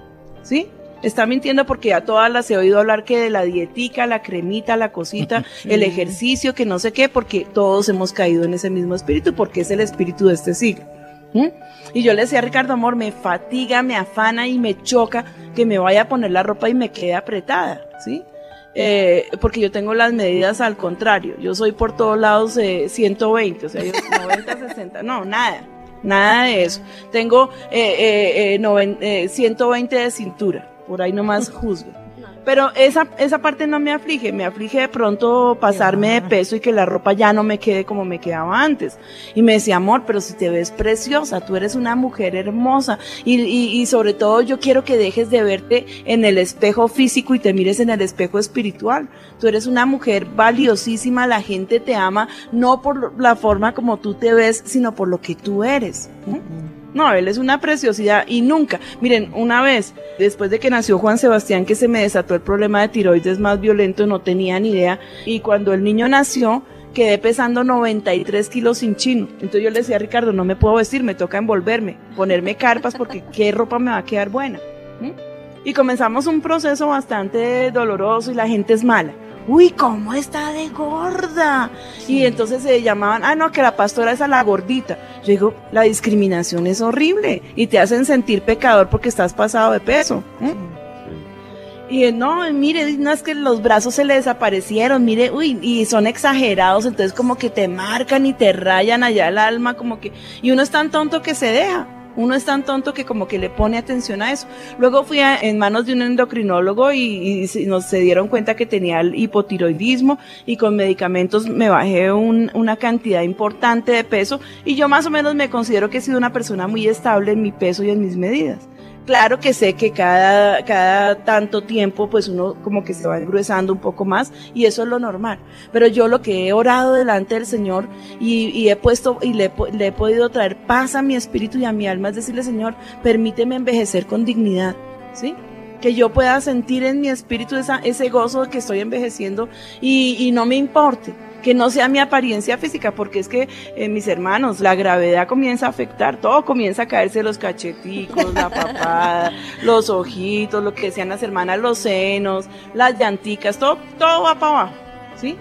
¿sí? Está mintiendo porque ya todas las he oído hablar que de la dietica, la cremita, la cosita, el ejercicio, que no sé qué, porque todos hemos caído en ese mismo espíritu, porque es el espíritu de este siglo. ¿Mm? Y yo le decía a Ricardo, amor, me fatiga, me afana y me choca que me vaya a poner la ropa y me quede apretada, ¿sí? Eh, porque yo tengo las medidas al contrario, yo soy por todos lados eh, 120, o sea, yo 90, 60, no, nada, nada de eso. Tengo eh, eh, eh, noven- eh, 120 de cintura, por ahí nomás juzgue. Pero esa, esa parte no me aflige, me aflige de pronto pasarme de peso y que la ropa ya no me quede como me quedaba antes. Y me decía, amor, pero si te ves preciosa, tú eres una mujer hermosa. Y, y, y sobre todo yo quiero que dejes de verte en el espejo físico y te mires en el espejo espiritual. Tú eres una mujer valiosísima, la gente te ama no por la forma como tú te ves, sino por lo que tú eres. No, él es una preciosidad y nunca. Miren, una vez, después de que nació Juan Sebastián, que se me desató el problema de tiroides más violento, no tenía ni idea. Y cuando el niño nació, quedé pesando 93 kilos sin chino. Entonces yo le decía a Ricardo, no me puedo vestir, me toca envolverme, ponerme carpas porque qué ropa me va a quedar buena. ¿Mm? Y comenzamos un proceso bastante doloroso y la gente es mala. Uy, ¿cómo está de gorda? Y entonces se llamaban, ah, no, que la pastora es a la gordita. Yo digo, la discriminación es horrible y te hacen sentir pecador porque estás pasado de peso. ¿eh? Y no, mire, no es que los brazos se le desaparecieron, mire, uy, y son exagerados, entonces como que te marcan y te rayan allá el alma, como que, y uno es tan tonto que se deja. Uno es tan tonto que como que le pone atención a eso. Luego fui en manos de un endocrinólogo y, y nos se dieron cuenta que tenía el hipotiroidismo y con medicamentos me bajé un- una cantidad importante de peso y yo más o menos me considero que he sido una persona muy estable en mi peso y en mis medidas. Claro que sé que cada, cada tanto tiempo pues uno como que se va engruesando un poco más y eso es lo normal. Pero yo lo que he orado delante del Señor y, he puesto y le, le he podido traer paz a mi espíritu y a mi alma es decirle Señor, permíteme envejecer con dignidad, ¿sí? Que yo pueda sentir en mi espíritu esa, ese gozo de que estoy envejeciendo y no me importe que no sea mi apariencia física, porque es que eh, mis hermanos, la gravedad comienza a afectar, todo comienza a caerse los cacheticos, la papada, los ojitos, lo que decían las hermanas, los senos, las llanticas, todo, todo va para abajo, ¿sí?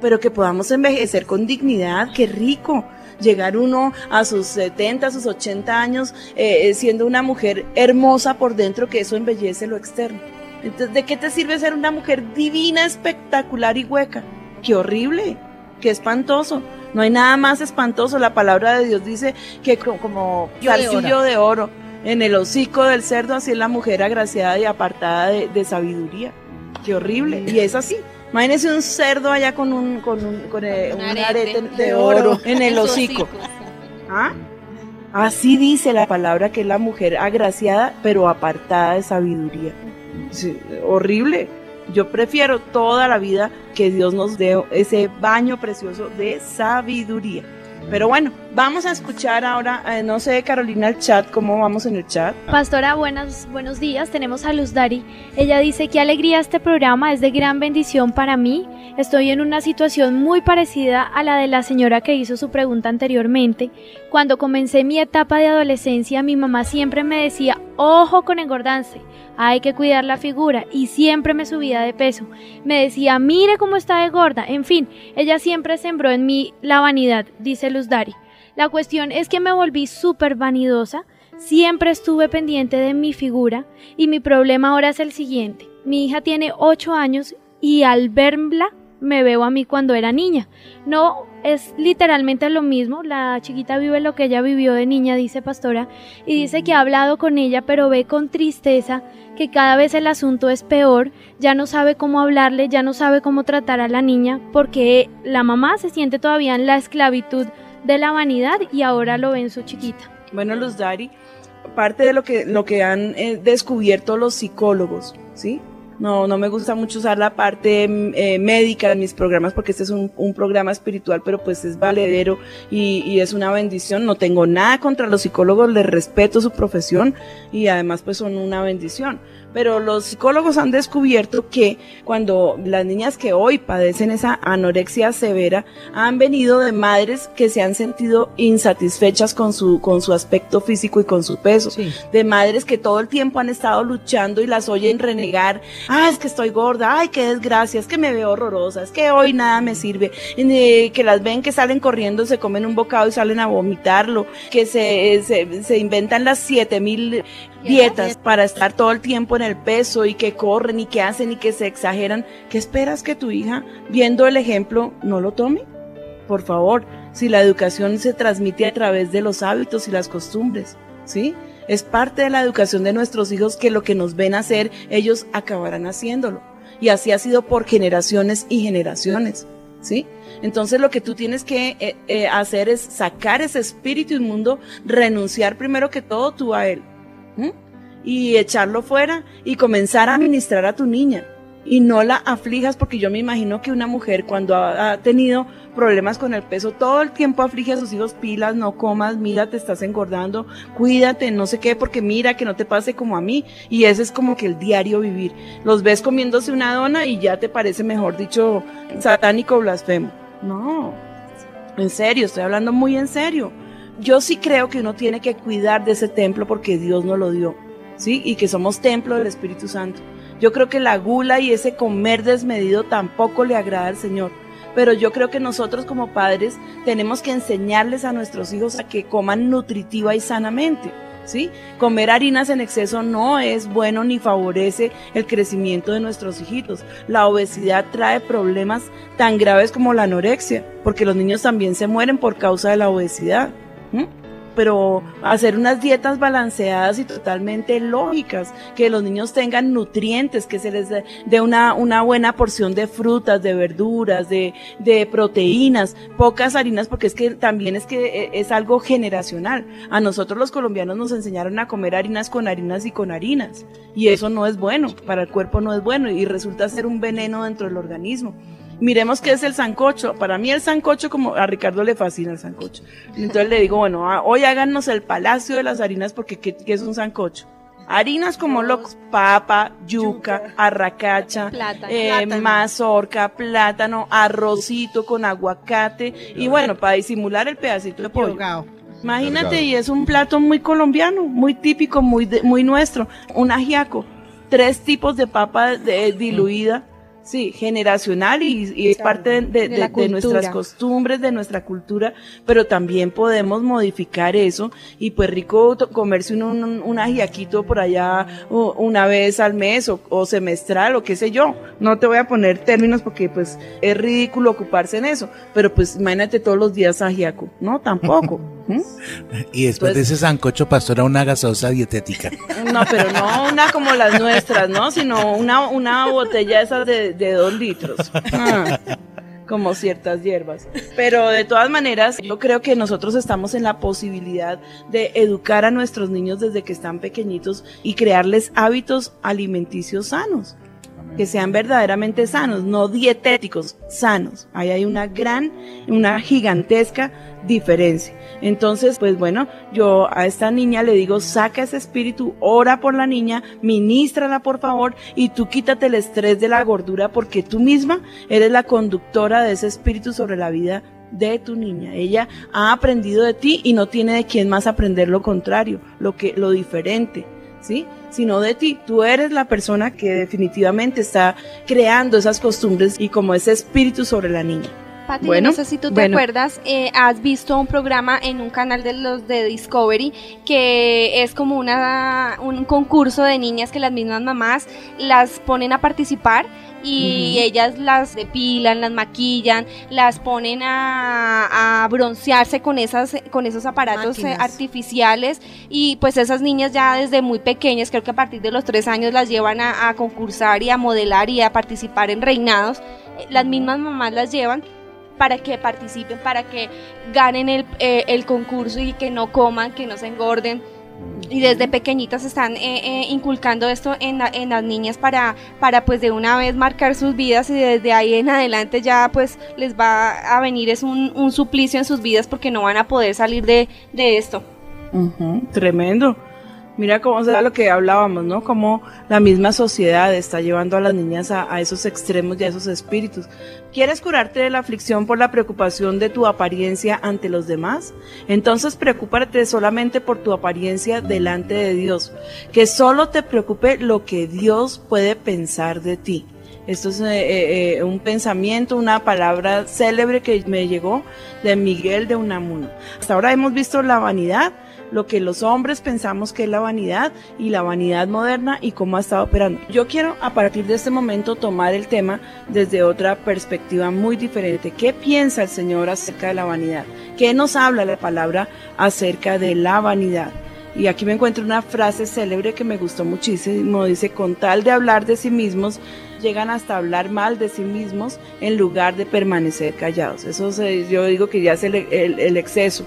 Pero que podamos envejecer con dignidad, qué rico. Llegar uno a sus 70, a sus 80 años eh, eh, siendo una mujer hermosa por dentro, que eso embellece lo externo. Entonces, ¿de qué te sirve ser una mujer divina, espectacular y hueca? ¡Qué horrible! ¡Qué espantoso! No hay nada más espantoso. La palabra de Dios dice que co- como zarcillo oro. de oro en el hocico del cerdo, así es la mujer agraciada y apartada de, de sabiduría. ¡Qué horrible! Y es así. Imagínense un cerdo allá con un, con un, con, eh, un arete, de oro en el hocico. ¿Ah? Así dice la palabra que es la mujer agraciada, pero apartada de sabiduría. Sí, horrible. Yo prefiero toda la vida que Dios nos dé ese baño precioso de sabiduría. Pero bueno, vamos a escuchar ahora, eh, no sé, Carolina, el chat, ¿cómo vamos en el chat? Pastora, buenos, buenos días. Tenemos a Luz Dari. Ella dice que alegría este programa es de gran bendición para mí. Estoy en una situación muy parecida a la de la señora que hizo su pregunta anteriormente. Cuando comencé mi etapa de adolescencia, mi mamá siempre me decía, ojo con engordarse, hay que cuidar la figura y siempre me subía de peso. Me decía, mire cómo está de gorda. En fin, ella siempre sembró en mí la vanidad, dice Luz Dari. La cuestión es que me volví súper vanidosa, siempre estuve pendiente de mi figura y mi problema ahora es el siguiente. Mi hija tiene 8 años y al verla me veo a mí cuando era niña. No es literalmente lo mismo, la chiquita vive lo que ella vivió de niña, dice pastora, y dice que ha hablado con ella, pero ve con tristeza que cada vez el asunto es peor, ya no sabe cómo hablarle, ya no sabe cómo tratar a la niña, porque la mamá se siente todavía en la esclavitud de la vanidad y ahora lo ve en su chiquita. Bueno, Luz Dari, parte de lo que, lo que han eh, descubierto los psicólogos, ¿sí? No, no me gusta mucho usar la parte eh, médica de mis programas porque este es un, un programa espiritual, pero pues es valedero y, y es una bendición. No tengo nada contra los psicólogos, les respeto su profesión y además pues son una bendición. Pero los psicólogos han descubierto que cuando las niñas que hoy padecen esa anorexia severa han venido de madres que se han sentido insatisfechas con su, con su aspecto físico y con su peso. De madres que todo el tiempo han estado luchando y las oyen renegar. Ah, es que estoy gorda. Ay, qué desgracia. Es que me veo horrorosa. Es que hoy nada me sirve. Eh, Que las ven que salen corriendo, se comen un bocado y salen a vomitarlo. Que se, se, se inventan las siete mil dietas para estar todo el tiempo en el peso y que corren y que hacen y que se exageran. ¿Qué esperas que tu hija, viendo el ejemplo, no lo tome? Por favor, si la educación se transmite a través de los hábitos y las costumbres, ¿sí? Es parte de la educación de nuestros hijos que lo que nos ven hacer, ellos acabarán haciéndolo. Y así ha sido por generaciones y generaciones, ¿sí? Entonces lo que tú tienes que eh, eh, hacer es sacar ese espíritu inmundo, renunciar primero que todo tú a él, ¿m? y echarlo fuera y comenzar a ministrar a tu niña y no la aflijas porque yo me imagino que una mujer cuando ha, ha, tenido problemas con el peso todo el tiempo aflige a sus hijos pilas, no comas, mira, te estás engordando, cuídate, no sé qué, porque mira que no te pase como a mí y ese es como que el diario vivir. Los ves comiéndose una dona y ya te parece, mejor dicho, satánico blasfemo. No, en serio, estoy hablando muy en serio. Yo sí creo que uno tiene que cuidar de ese templo porque Dios nos lo dio, ¿sí? Y que somos templo del Espíritu Santo. Yo creo que la gula y ese comer desmedido tampoco le agrada al Señor. Pero yo creo que nosotros como padres tenemos que enseñarles a nuestros hijos a que coman nutritiva y sanamente. ¿Sí? Comer harinas en exceso no es bueno ni favorece el crecimiento de nuestros hijitos. La obesidad trae problemas tan graves como la anorexia, porque los niños también se mueren por causa de la obesidad. ¿Mm? pero hacer unas dietas balanceadas y totalmente lógicas, que los niños tengan nutrientes, que se les dé una, buena porción de frutas, de verduras, de, de proteínas, pocas harinas, porque es que también es que es algo generacional. A nosotros los colombianos nos enseñaron a comer harinas con harinas y con harinas, y eso no es bueno, para el cuerpo no es bueno, y resulta ser un veneno dentro del organismo. Miremos qué es el sancocho. Para mí el sancocho, como a Ricardo le fascina el sancocho. Entonces le digo, bueno, hoy háganos el palacio de las harinas porque ¿qué, qué es un sancocho? Harinas como locos, papa, yuca, arracacha, Plátano. eh, Plátano. mazorca, plátano, arrocito con aguacate y bueno, para disimular el pedacito de pollo. Imagínate, y es un plato muy colombiano, muy típico, muy, de- muy nuestro. Un ajiaco, tres tipos de papa de- diluida, sí, generacional y, y es parte de, de- De la de- de nuestras costumbres, de nuestra cultura, pero también podemos modificar eso y pues rico comerse un, un, un ajiaquito por allá una vez al mes o, o semestral o qué sé yo. No te voy a poner términos porque pues es ridículo ocuparse en eso, pero pues imagínate todos los días ajiaco, no, tampoco. ¿Mm? Y después de ese sancocho, pastora, una gaseosa dietética. No, pero no una como las nuestras, ¿no? Sino una, una botella esas de, de dos litros. Ah, como ciertas hierbas. Pero de todas maneras, yo creo que nosotros estamos en la posibilidad de educar a nuestros niños desde que están pequeñitos y crearles hábitos alimenticios sanos. Que sean verdaderamente sanos, no dietéticos, sanos. Ahí hay una gran, una gigantesca diferencia. Entonces, pues bueno, yo a esta niña le digo, saca ese espíritu, ora por la niña, ministrala por favor y tú quítate el estrés de la gordura porque tú misma eres la conductora de ese espíritu sobre la vida de tu niña. Ella ha aprendido de ti y no tiene de quién más aprender lo contrario, lo que lo diferente. ¿Sí? Sino de ti. Tú eres la persona que definitivamente está creando esas costumbres y como ese espíritu sobre la niña. Pati, Bueno, yo no sé si tú te bueno. acuerdas, eh, has visto un programa en un canal de los de Discovery que es como una, un concurso de niñas que las mismas mamás las ponen a participar y ellas las depilan, las maquillan, las ponen a, a broncearse con esas con esos aparatos eh, Máquinas. artificiales y pues esas niñas ya desde muy pequeñas, creo que a partir de los tres años las llevan a, a concursar y a modelar y a participar en reinados. Eh, Las mismas mamás las llevan para que participen, para que ganen el, eh, el concurso y que no coman, que no se engorden. Y desde pequeñitas están eh, eh, inculcando esto en, en las niñas para, para pues de una vez marcar sus vidas y desde ahí en adelante ya pues les va a venir es un, un suplicio en sus vidas porque no van a poder salir de, de esto. Tremendo. Mira cómo será lo que hablábamos, ¿no? Cómo la misma sociedad está llevando a las niñas a, esos extremos y a esos espíritus. ¿Quieres curarte de la aflicción por la preocupación de tu apariencia ante los demás? Entonces preocúpate solamente por tu apariencia delante de Dios. Que solo te preocupe lo que Dios puede pensar de ti. Esto es eh, eh, eh, un pensamiento, una palabra célebre que me llegó de Miguel de Unamuno. Hasta ahora hemos visto la vanidad, lo que los hombres pensamos que es la vanidad y la vanidad moderna y cómo ha estado operando. Yo quiero a partir de este momento tomar el tema desde otra perspectiva muy diferente. ¿Qué piensa el Señor acerca de la vanidad? ¿Qué nos habla la palabra acerca de la vanidad? Y aquí me encuentro una frase célebre que me gustó muchísimo. Dice, con tal de hablar de sí mismos, llegan hasta hablar mal de sí mismos en lugar de permanecer callados. Eso se- yo digo que ya es el, exceso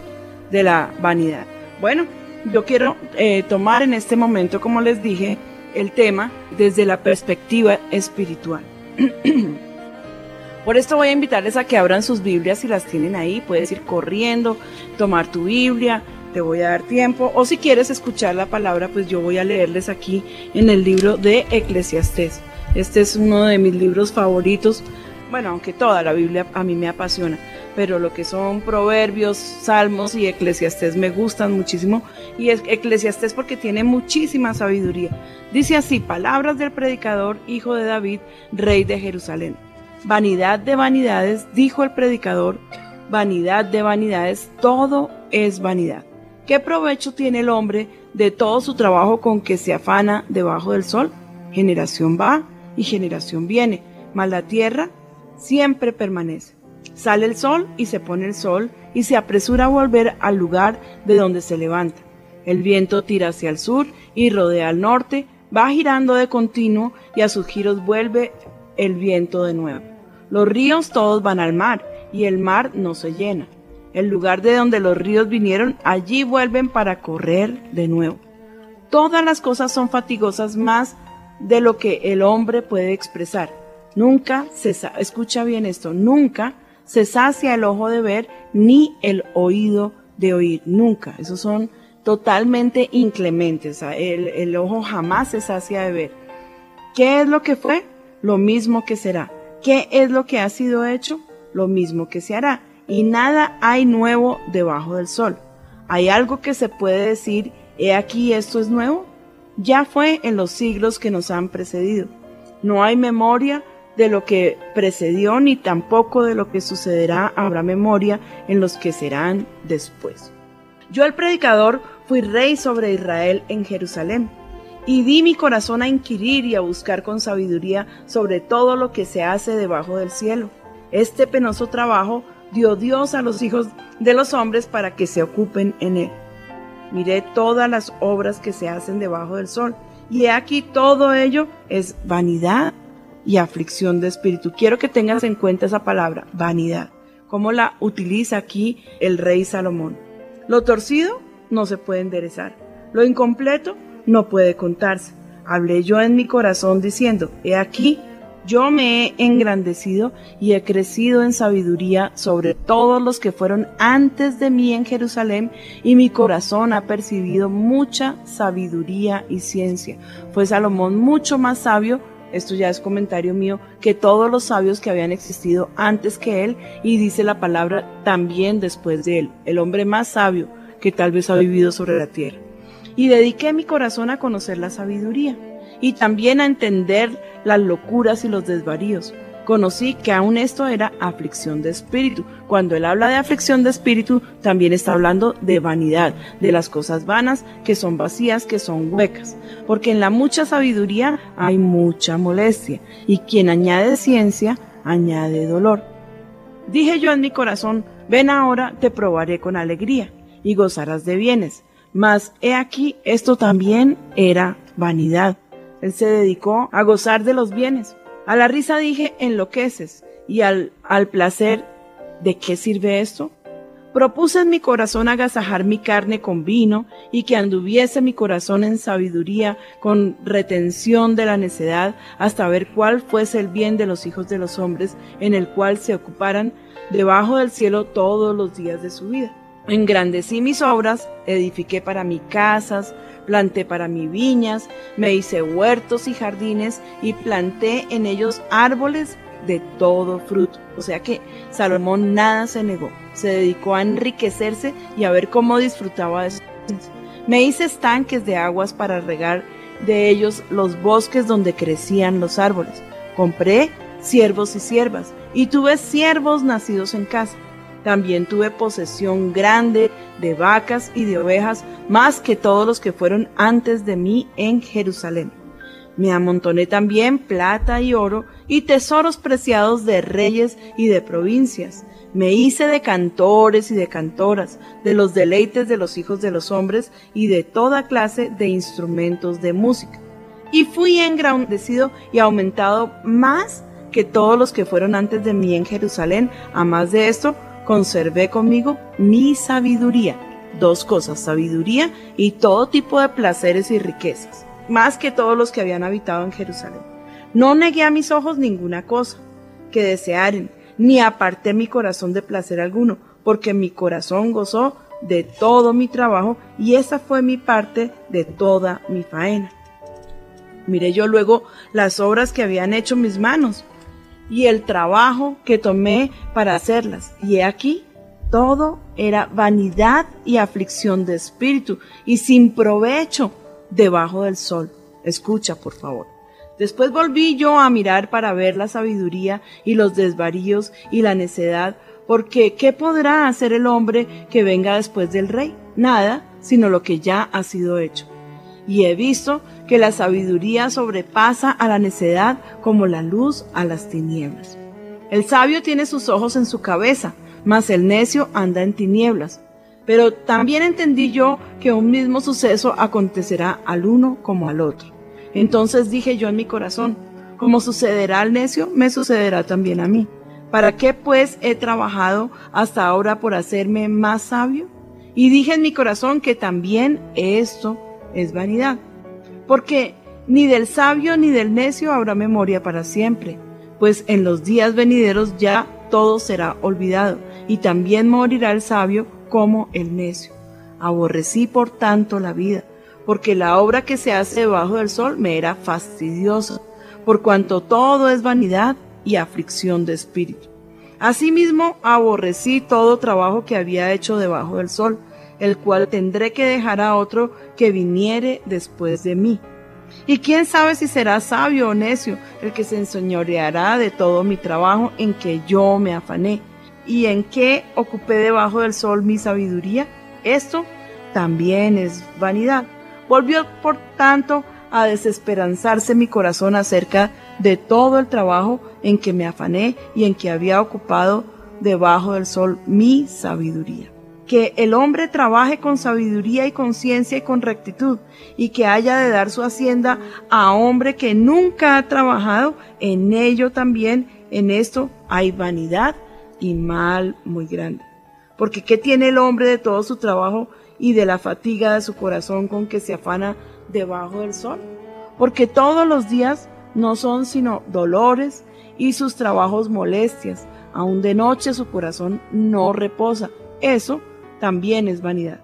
de la vanidad. Bueno, yo quiero eh, tomar en este momento, como les dije, el tema desde la perspectiva espiritual. Por esto voy a invitarles a que abran sus Biblias si las tienen ahí. Puedes ir corriendo, tomar tu Biblia, te voy a dar tiempo. O si quieres escuchar la palabra, pues yo voy a leerles aquí en el libro de Eclesiastés. Este es uno de mis libros favoritos. Bueno, aunque toda la Biblia a mí me apasiona, pero lo que son proverbios, salmos y eclesiastés me gustan muchísimo. Y es eclesiastés porque tiene muchísima sabiduría. Dice así, palabras del predicador, hijo de David, rey de Jerusalén. Vanidad de vanidades, dijo el predicador, vanidad de vanidades, todo es vanidad. ¿Qué provecho tiene el hombre de todo su trabajo con que se afana debajo del sol? Generación va y generación viene, mas la tierra siempre permanece. Sale el sol y se pone el sol y se apresura a volver al lugar de donde se levanta. El viento tira hacia el sur y rodea al norte, va girando de continuo y a sus giros vuelve el viento de nuevo. Los ríos todos van al mar y el mar no se llena. El lugar de donde los ríos vinieron, allí vuelven para correr de nuevo. Todas las cosas son fatigosas más de lo que el hombre puede expresar. Nunca se escucha bien esto, nunca se sacia el ojo de ver ni el oído de oír, nunca. Esos son totalmente inclementes. El, el ojo jamás se sacia de ver. ¿Qué es lo que fue? Lo mismo que será. ¿Qué es lo que ha sido hecho? Lo mismo que se hará. Y nada hay nuevo debajo del sol. ¿Hay algo que se puede decir, he aquí esto es nuevo? Ya fue en los siglos que nos han precedido. No hay memoria de lo que precedió ni tampoco de lo que sucederá habrá memoria en los que serán después. Yo el predicador fui rey sobre Israel en Jerusalén y di mi corazón a inquirir y a buscar con sabiduría sobre todo lo que se hace debajo del cielo. Este penoso trabajo dio Dios a los hijos de los hombres para que se ocupen en él. Miré todas las obras que se hacen debajo del sol, y he aquí todo ello es vanidad y aflicción de espíritu. Quiero que tengas en cuenta esa palabra, vanidad, cómo la utiliza aquí el rey Salomón. Lo torcido no se puede enderezar, lo incompleto no puede contarse. Hablé yo en mi corazón diciendo, he aquí, yo me he engrandecido y he crecido en sabiduría sobre todos los que fueron antes de mí en Jerusalén, y mi corazón ha percibido mucha sabiduría y ciencia. Fue Salomón mucho más sabio, esto ya es comentario mío, que todos los sabios que habían existido antes que él, y dice la palabra también después de él, el hombre más sabio que tal vez ha vivido sobre la tierra. Y dediqué mi corazón a conocer la sabiduría y también a entender las locuras y los desvaríos. Conocí que aún esto era aflicción de espíritu. Cuando él habla de aflicción de espíritu, también está hablando de vanidad, de las cosas vanas que son vacías, que son huecas. Porque en la mucha sabiduría hay mucha molestia, y quien añade ciencia, añade dolor. Dije yo en mi corazón, ven ahora, te probaré con alegría, y gozarás de bienes. Mas he aquí, esto también era vanidad. Él se dedicó a gozar de los bienes. A la risa dije, enloqueces, y al, al placer, ¿de qué sirve esto? Propuse en mi corazón agasajar mi carne con vino y que anduviese mi corazón en sabiduría con retención de la necedad hasta ver cuál fuese el bien de los hijos de los hombres en el cual se ocuparan debajo del cielo todos los días de su vida. Engrandecí mis obras, edifiqué para mí casas, planté para mí viñas, me hice huertos y jardines y planté en ellos árboles de todo fruto. O sea que Salomón nada se negó, se dedicó a enriquecerse y a ver cómo disfrutaba de sus. Me hice estanques de aguas para regar de ellos los bosques donde crecían los árboles. Compré siervos y siervas y tuve siervos nacidos en casa. También tuve posesión grande de vacas y de ovejas, más que todos los que fueron antes de mí en Jerusalén. Me amontoné también plata y oro y tesoros preciados de reyes y de provincias. Me hice de cantores y de cantoras, de los deleites de los hijos de los hombres y de toda clase de instrumentos de música. Y fui engrandecido y aumentado más que todos los que fueron antes de mí en Jerusalén. A más de esto, conservé conmigo mi sabiduría. Dos cosas, sabiduría y todo tipo de placeres y riquezas, más que todos los que habían habitado en Jerusalén. No negué a mis ojos ninguna cosa que desearen, ni aparté mi corazón de placer alguno, porque mi corazón gozó de todo mi trabajo y esa fue mi parte de toda mi faena. Miré yo luego las obras que habían hecho mis manos y el trabajo que tomé para hacerlas. Y he aquí, todo era vanidad y aflicción de espíritu y sin provecho debajo del sol. Escucha, por favor. Después volví yo a mirar para ver la sabiduría y los desvaríos y la necedad, porque ¿qué podrá hacer el hombre que venga después del rey? Nada, sino lo que ya ha sido hecho. Y he visto que la sabiduría sobrepasa a la necedad como la luz a las tinieblas. El sabio tiene sus ojos en su cabeza, mas el necio anda en tinieblas. Pero también entendí yo que un mismo suceso acontecerá al uno como al otro. Entonces dije yo en mi corazón, como sucederá al necio, me sucederá también a mí. ¿Para qué pues he trabajado hasta ahora por hacerme más sabio? Y dije en mi corazón que también esto es vanidad. Porque ni del sabio ni del necio habrá memoria para siempre, pues en los días venideros ya todo será olvidado, y también morirá el sabio como el necio. Aborrecí por tanto la vida, porque la obra que se hace debajo del sol me era fastidiosa, por cuanto todo es vanidad y aflicción de espíritu. Asimismo, aborrecí todo trabajo que había hecho debajo del sol, el cual tendré que dejar a otro que viniere después de mí. Y quién sabe si será sabio o necio el que se enseñoreará de todo mi trabajo en que yo me afané y en que ocupé debajo del sol mi sabiduría. Esto también es vanidad. Volvió, por tanto, a desesperanzarse mi corazón acerca de todo el trabajo en que me afané y en que había ocupado debajo del sol mi sabiduría. Que el hombre trabaje con sabiduría y conciencia y con rectitud, y que haya de dar su hacienda a hombre que nunca ha trabajado, en ello también, en esto hay vanidad y mal muy grande. Porque ¿qué tiene el hombre de todo su trabajo y de la fatiga de su corazón con que se afana debajo del sol? Porque todos los días no son sino dolores y sus trabajos molestias. Aún de noche su corazón no reposa. Eso también es vanidad.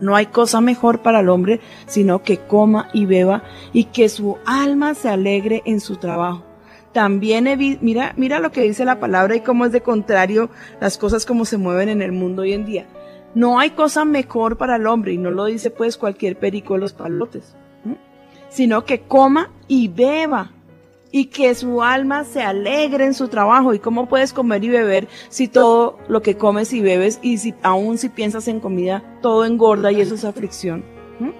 No hay cosa mejor para el hombre sino que coma y beba y que su alma se alegre en su trabajo. También mira, mira lo que dice la palabra y cómo es de contrario las cosas como se mueven en el mundo hoy en día. No hay cosa mejor para el hombre y no lo dice pues cualquier perico de los palotes, sino que coma y beba y que su alma se alegre en su trabajo. ¿Y cómo puedes comer y beber si todo lo que comes y bebes y si aún si piensas en comida, todo engorda y eso es aflicción? ¿Mm?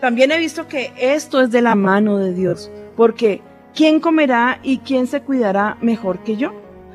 También he visto que esto es de la mano de Dios, porque ¿quién comerá y quién se cuidará mejor que yo?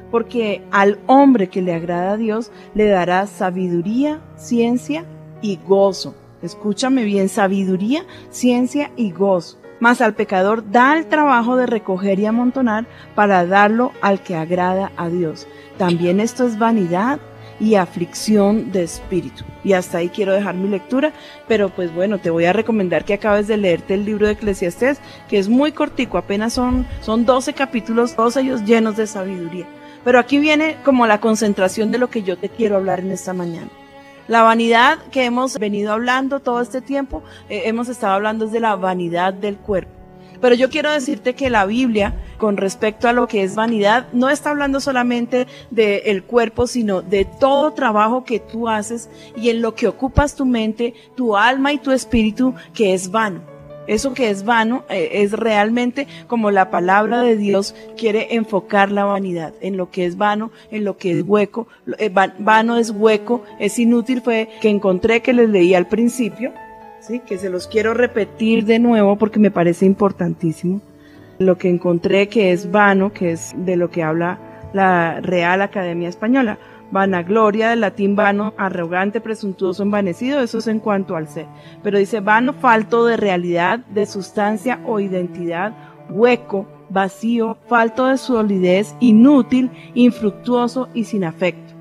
Porque al hombre que le agrada a Dios le dará sabiduría, ciencia y gozo. Escúchame bien, sabiduría, ciencia y gozo. Mas al pecador da el trabajo de recoger y amontonar para darlo al que agrada a Dios. También esto es vanidad y aflicción de espíritu. Y hasta ahí quiero dejar mi lectura, pero pues bueno, te voy a recomendar que acabes de leerte el libro de Eclesiastés, que es muy cortico, apenas son, son 12 capítulos, todos ellos llenos de sabiduría. Pero aquí viene como la concentración de lo que yo te quiero hablar en esta mañana. La vanidad que hemos venido hablando todo este tiempo, eh, hemos estado hablando es de la vanidad del cuerpo. Pero yo quiero decirte que la Biblia, con respecto a lo que es vanidad, no está hablando solamente del cuerpo, sino de todo trabajo que tú haces y en lo que ocupas tu mente, tu alma y tu espíritu, que es vano. Eso que es vano eh, es realmente como la palabra de Dios quiere enfocar la vanidad, en lo que es vano, en lo que es hueco. Eh, van- vano es hueco, es inútil, fue que encontré que les leí al principio, ¿sí? que se los quiero repetir de nuevo porque me parece importantísimo. Lo que encontré que es vano, que es de lo que habla la Real Academia Española. Vanagloria, del latín vano, arrogante, presuntuoso, envanecido, eso es en cuanto al ser. Pero dice vano, falto de realidad, de sustancia o identidad, hueco, vacío, falto de solidez, inútil, infructuoso y sin afecto.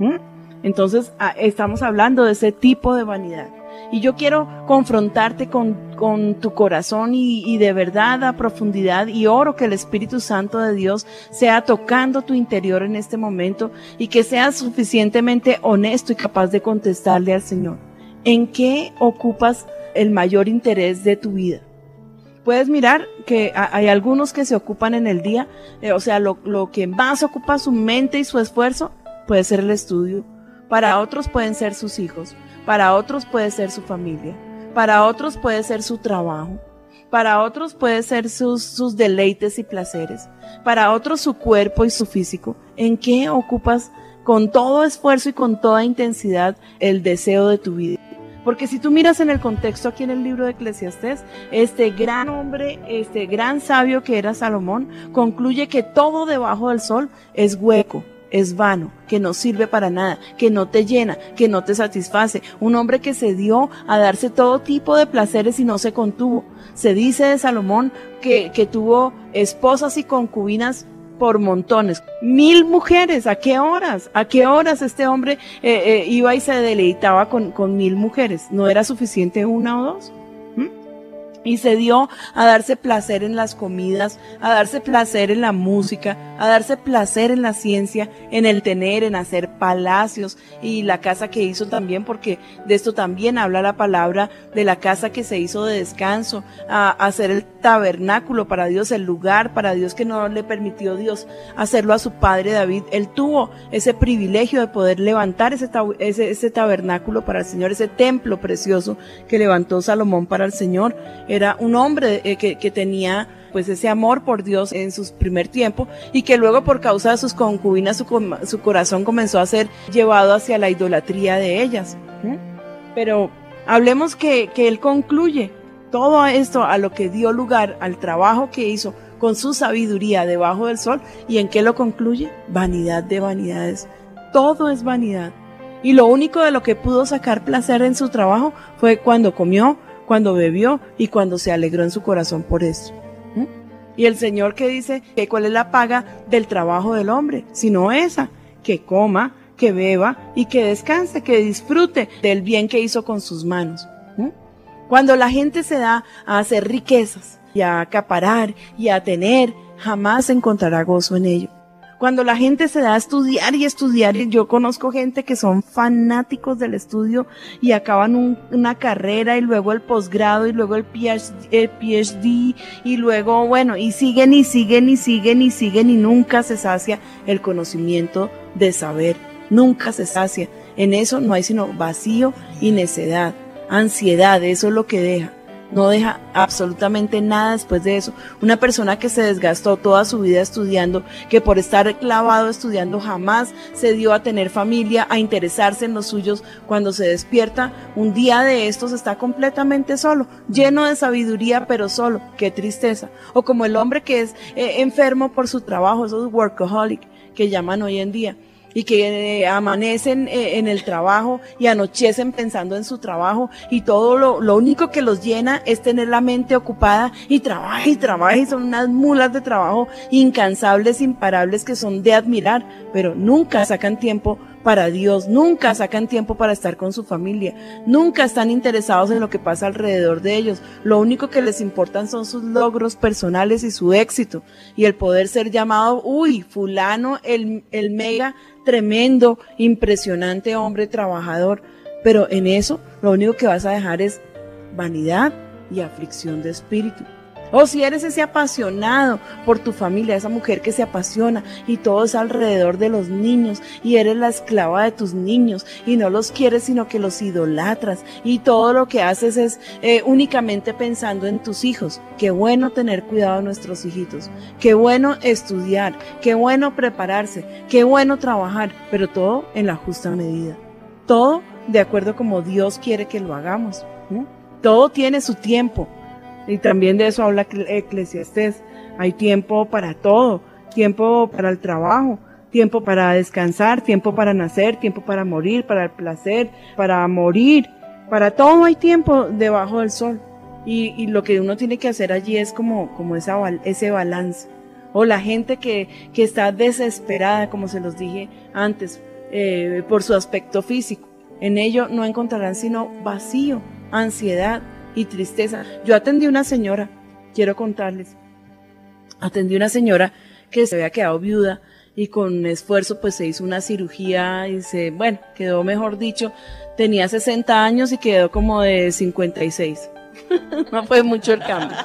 ¿Mm? Entonces, ah, estamos hablando de ese tipo de vanidad. Y yo quiero confrontarte con, con tu corazón y, de verdad a profundidad y oro que el Espíritu Santo de Dios sea tocando tu interior en este momento y que seas suficientemente honesto y capaz de contestarle al Señor. ¿En qué ocupas el mayor interés de tu vida? Puedes mirar que ha- hay algunos que se ocupan en el día, eh, o sea, lo, lo que más ocupa su mente y su esfuerzo puede ser el estudio. Para otros pueden ser sus hijos, para otros puede ser su familia, para otros puede ser su trabajo, para otros puede ser sus, sus deleites y placeres, para otros su cuerpo y su físico. ¿En qué ocupas con todo esfuerzo y con toda intensidad el deseo de tu vida? Porque si tú miras en el contexto aquí en el libro de Eclesiastés, este gran hombre, este gran sabio que era Salomón, concluye que todo debajo del sol es hueco, es vano, que no sirve para nada, que no te llena, que no te satisface. Un hombre que se dio a darse todo tipo de placeres y no se contuvo. Se dice de Salomón que, que tuvo esposas y concubinas por montones. Mil mujeres, ¿a qué horas? ¿A qué horas este hombre eh, eh, iba y se deleitaba con, con mil mujeres? ¿No era suficiente una o dos? Y se dio a darse placer en las comidas, a darse placer en la música, a darse placer en la ciencia, en el tener, en hacer palacios y la casa que hizo también, porque de esto también habla la palabra de la casa que se hizo de descanso, a hacer el tabernáculo para Dios, el lugar para Dios que no le permitió Dios hacerlo a su padre David. Él tuvo ese privilegio de poder levantar ese, ese tabernáculo para el Señor, ese templo precioso que levantó Salomón para el Señor. Era un hombre eh, que, que tenía pues ese amor por Dios en su primer tiempo y que luego por causa de sus concubinas su, su corazón comenzó a ser llevado hacia la idolatría de ellas. ¿Mm? Pero hablemos que, que él concluye todo esto a lo que dio lugar al trabajo que hizo con su sabiduría debajo del sol y en qué lo concluye vanidad de vanidades todo es vanidad y lo único de lo que pudo sacar placer en su trabajo fue cuando comió cuando bebió y cuando se alegró en su corazón por eso ¿Mm? y el Señor que dice que cuál es la paga del trabajo del hombre sino esa que coma que beba y que descanse que disfrute del bien que hizo con sus manos ¿Mm? Cuando la gente se da a hacer riquezas y a acaparar y a tener, jamás encontrará gozo en ello. Cuando la gente se da a estudiar y estudiar, yo conozco gente que son fanáticos del estudio y acaban un- una carrera y luego el posgrado y luego el PhD, el PhD y luego, bueno, y siguen y siguen y siguen y siguen y nunca se sacia el conocimiento de saber, nunca se sacia. En eso no hay sino vacío y necedad ansiedad, eso es lo que deja. No deja absolutamente nada después de eso. Una persona que se desgastó toda su vida estudiando, que por estar clavado estudiando jamás se dio a tener familia, a interesarse en los suyos, cuando se despierta, un día de estos está completamente solo, lleno de sabiduría, pero solo. Qué tristeza. O como el hombre que es eh, enfermo por su trabajo, esos workaholic que llaman hoy en día y que eh, amanecen eh, en el trabajo y anochecen pensando en su trabajo y todo lo, lo único que los llena es tener la mente ocupada y trabaja y trabaja y son unas mulas de trabajo incansables, imparables que son de admirar, pero nunca sacan tiempo para Dios, nunca sacan tiempo para estar con su familia, nunca están interesados en lo que pasa alrededor de ellos. Lo único que les importan son sus logros personales y su éxito y el poder ser llamado, uy, fulano, el, el mega tremendo, impresionante hombre trabajador. Pero en eso lo único que vas a dejar es vanidad y aflicción de espíritu. O si eres ese apasionado por tu familia, esa mujer que se apasiona y todo es alrededor de los niños y eres la esclava de tus niños y no los quieres sino que los idolatras y todo lo que haces es eh, únicamente pensando en tus hijos. Qué bueno tener cuidado de nuestros hijitos, qué bueno estudiar, qué bueno prepararse, qué bueno trabajar, pero todo en la justa medida. Todo de acuerdo como Dios quiere que lo hagamos. Todo tiene su tiempo. Y también de eso habla Eclesiastés. Hay tiempo para todo, tiempo para el trabajo, tiempo para descansar, tiempo para nacer, tiempo para morir, para el placer, para morir. Para todo hay tiempo debajo del sol. Y, lo que uno tiene que hacer allí es como, como ese balance. O la gente que, que está desesperada, como se los dije antes, eh, por su aspecto físico. En ello no encontrarán sino vacío, ansiedad, y tristeza. Yo atendí una señora, quiero contarles, atendí una señora que se había quedado viuda y con esfuerzo pues se hizo una cirugía y se, bueno, quedó mejor dicho, tenía 60 años y quedó como de 56. no fue mucho el cambio.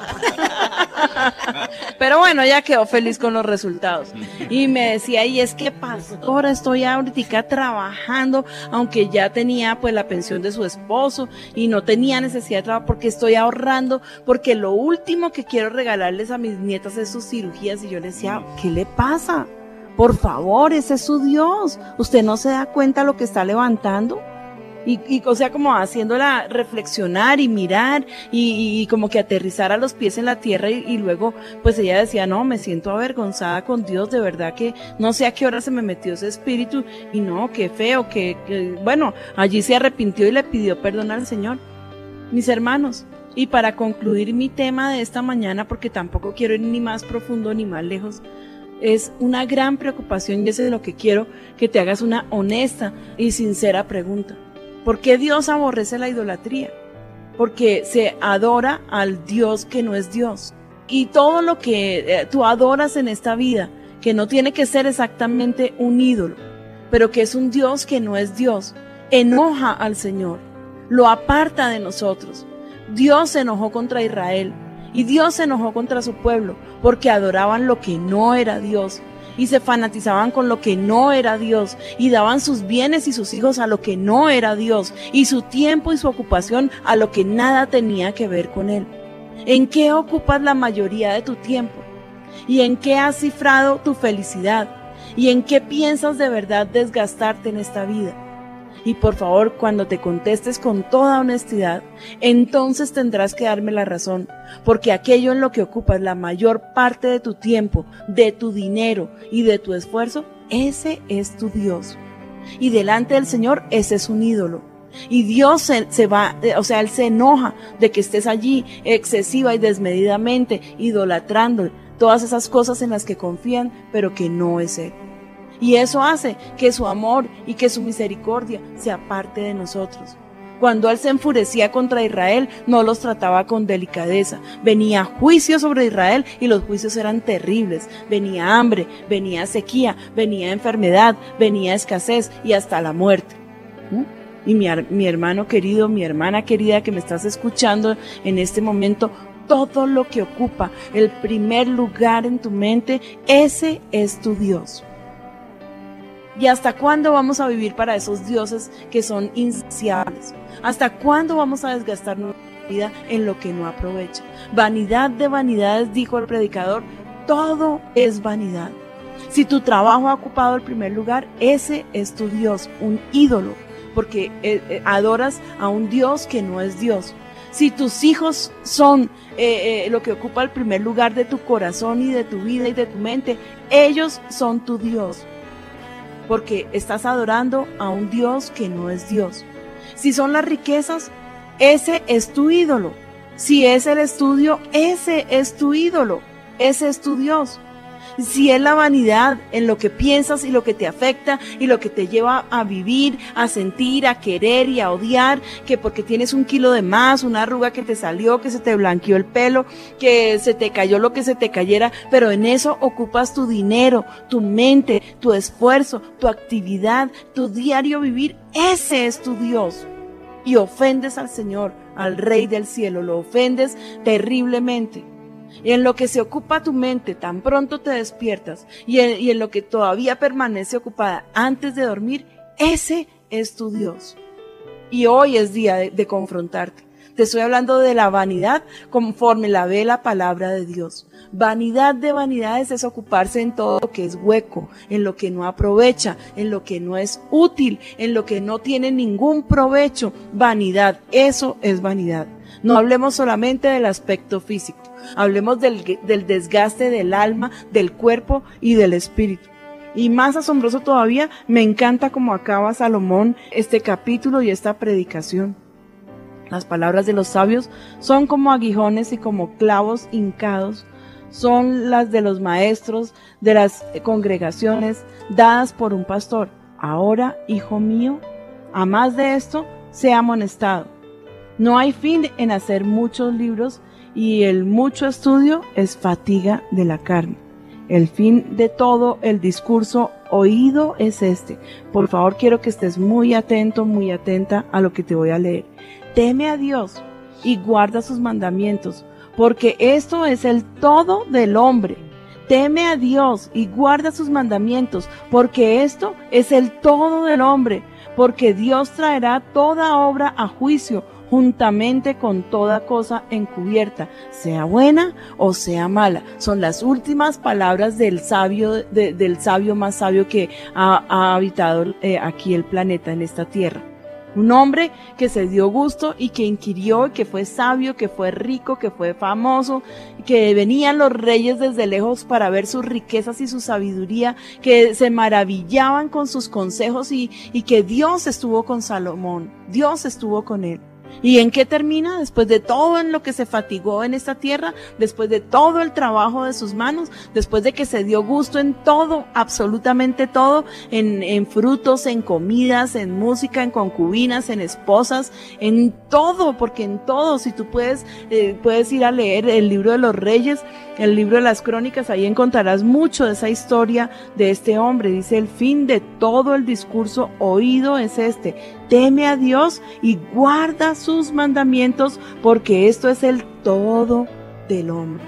Pero bueno, ella quedó feliz con los resultados. Y me decía, y es que pastora, estoy ahorita trabajando, aunque ya tenía pues la pensión de su esposo y no tenía necesidad de trabajo porque estoy ahorrando, porque lo último que quiero regalarles a mis nietas es sus cirugías. Y yo le decía, ¿qué le pasa? Por favor, ese es su Dios. ¿Usted no se da cuenta lo que está levantando? Y, y, o sea, como haciéndola reflexionar y mirar y, y, como que aterrizar a los pies en la tierra y, luego pues ella decía, no, me siento avergonzada con Dios, de verdad que no sé a qué hora se me metió ese espíritu y no, qué feo, que, bueno, allí se arrepintió y le pidió perdón al Señor. Mis hermanos, y para concluir mi tema de esta mañana, porque tampoco quiero ir ni más profundo ni más lejos, es una gran preocupación y es de lo que quiero que te hagas una honesta y sincera pregunta. ¿Por qué Dios aborrece la idolatría? Porque se adora al Dios que no es Dios. Y todo lo que eh, tú adoras en esta vida, que no tiene que ser exactamente un ídolo, pero que es un Dios que no es Dios, enoja al Señor, lo aparta de nosotros. Dios se enojó contra Israel y Dios se enojó contra su pueblo porque adoraban lo que no era Dios y se fanatizaban con lo que no era Dios y daban sus bienes y sus hijos a lo que no era Dios y su tiempo y su ocupación a lo que nada tenía que ver con Él. ¿En qué ocupas la mayoría de tu tiempo? ¿Y en qué has cifrado tu felicidad? ¿Y en qué piensas de verdad desgastarte en esta vida? Y por favor, cuando te contestes con toda honestidad, entonces tendrás que darme la razón, porque aquello en lo que ocupas la mayor parte de tu tiempo, de tu dinero y de tu esfuerzo, ese es tu Dios. Y delante del Señor, ese es un ídolo. Y Dios se, va, o sea, Él se enoja de que estés allí excesiva y desmedidamente idolatrando todas esas cosas en las que confían, pero que no es Él. Y eso hace que su amor y que su misericordia sea parte de nosotros. Cuando Él se enfurecía contra Israel, no los trataba con delicadeza. Venía juicio sobre Israel y los juicios eran terribles. Venía hambre, venía sequía, venía enfermedad, venía escasez y hasta la muerte. Y mi, mi hermano querido, mi hermana querida que me estás escuchando en este momento, todo lo que ocupa el primer lugar en tu mente, ese es tu Dios. ¿Y hasta cuándo vamos a vivir para esos dioses que son insaciables? ¿Hasta cuándo vamos a desgastar vida en lo que no aprovecha. Vanidad de vanidades, dijo el predicador, todo es vanidad. Si tu trabajo ha ocupado el primer lugar, ese es tu Dios, un ídolo, porque eh, eh, adoras a un Dios que no es Dios. Si tus hijos son eh, eh, lo que ocupa el primer lugar de tu corazón y de tu vida y de tu mente, ellos son tu Dios. Porque estás adorando a un Dios que no es Dios. Si son las riquezas, ese es tu ídolo. Si es el estudio, ese es tu ídolo. Ese es tu Dios. Si es la vanidad en lo que piensas y lo que te afecta y lo que te lleva a vivir, a sentir, a querer y a odiar, que porque tienes un kilo de más, una arruga que te salió, que se te blanqueó el pelo, que se te cayó lo que se te cayera, pero en eso ocupas tu dinero, tu mente, tu esfuerzo, tu actividad, tu diario vivir, ese es tu Dios. Y ofendes al Señor, al Rey del cielo, lo ofendes terriblemente. Y en lo que se ocupa tu mente, tan pronto te despiertas, y en, lo que todavía permanece ocupada antes de dormir, ese es tu Dios. Y hoy es día de, de confrontarte. Te estoy hablando de la vanidad conforme la ve la palabra de Dios. Vanidad de vanidades es ocuparse en todo lo que es hueco, en lo que no aprovecha, en lo que no es útil, en lo que no tiene ningún provecho. Vanidad, eso es vanidad. No hablemos solamente del aspecto físico, hablemos del, desgaste del alma, del cuerpo y del espíritu. Y más asombroso todavía, me encanta cómo acaba Salomón este capítulo y esta predicación. Las palabras de los sabios son como aguijones y como clavos hincados, son las de los maestros de las congregaciones dadas por un pastor. Ahora, hijo mío, a más de esto, sea amonestado. No hay fin en hacer muchos libros y el mucho estudio es fatiga de la carne. El fin de todo el discurso oído es este. Por favor, quiero que estés muy atento, muy atenta a lo que te voy a leer. Teme a Dios y guarda sus mandamientos, porque esto es el todo del hombre. Teme a Dios y guarda sus mandamientos, porque esto es el todo del hombre, porque Dios traerá toda obra a juicio juntamente con toda cosa encubierta, sea buena o sea mala. Son las últimas palabras del sabio, de- del sabio más sabio que ha, ha habitado eh, aquí el planeta, en esta tierra. Un hombre que se dio gusto y que inquirió, que fue sabio, que fue rico, que fue famoso, que venían los reyes desde lejos para ver sus riquezas y su sabiduría, que se maravillaban con sus consejos y que Dios estuvo con Salomón, Dios estuvo con él. ¿Y en qué termina? Después de todo en lo que se fatigó en esta tierra, después de todo el trabajo de sus manos, después de que se dio gusto en todo, absolutamente todo, en, en frutos, en comidas, en música, en concubinas, en esposas, en todo, porque en todo, si tú puedes, eh, puedes ir a leer el libro de los reyes, el libro de las crónicas, ahí encontrarás mucho de esa historia de este hombre. Dice, el fin de todo el discurso oído es este. Teme a Dios y guarda sus mandamientos, porque esto es el todo del hombre.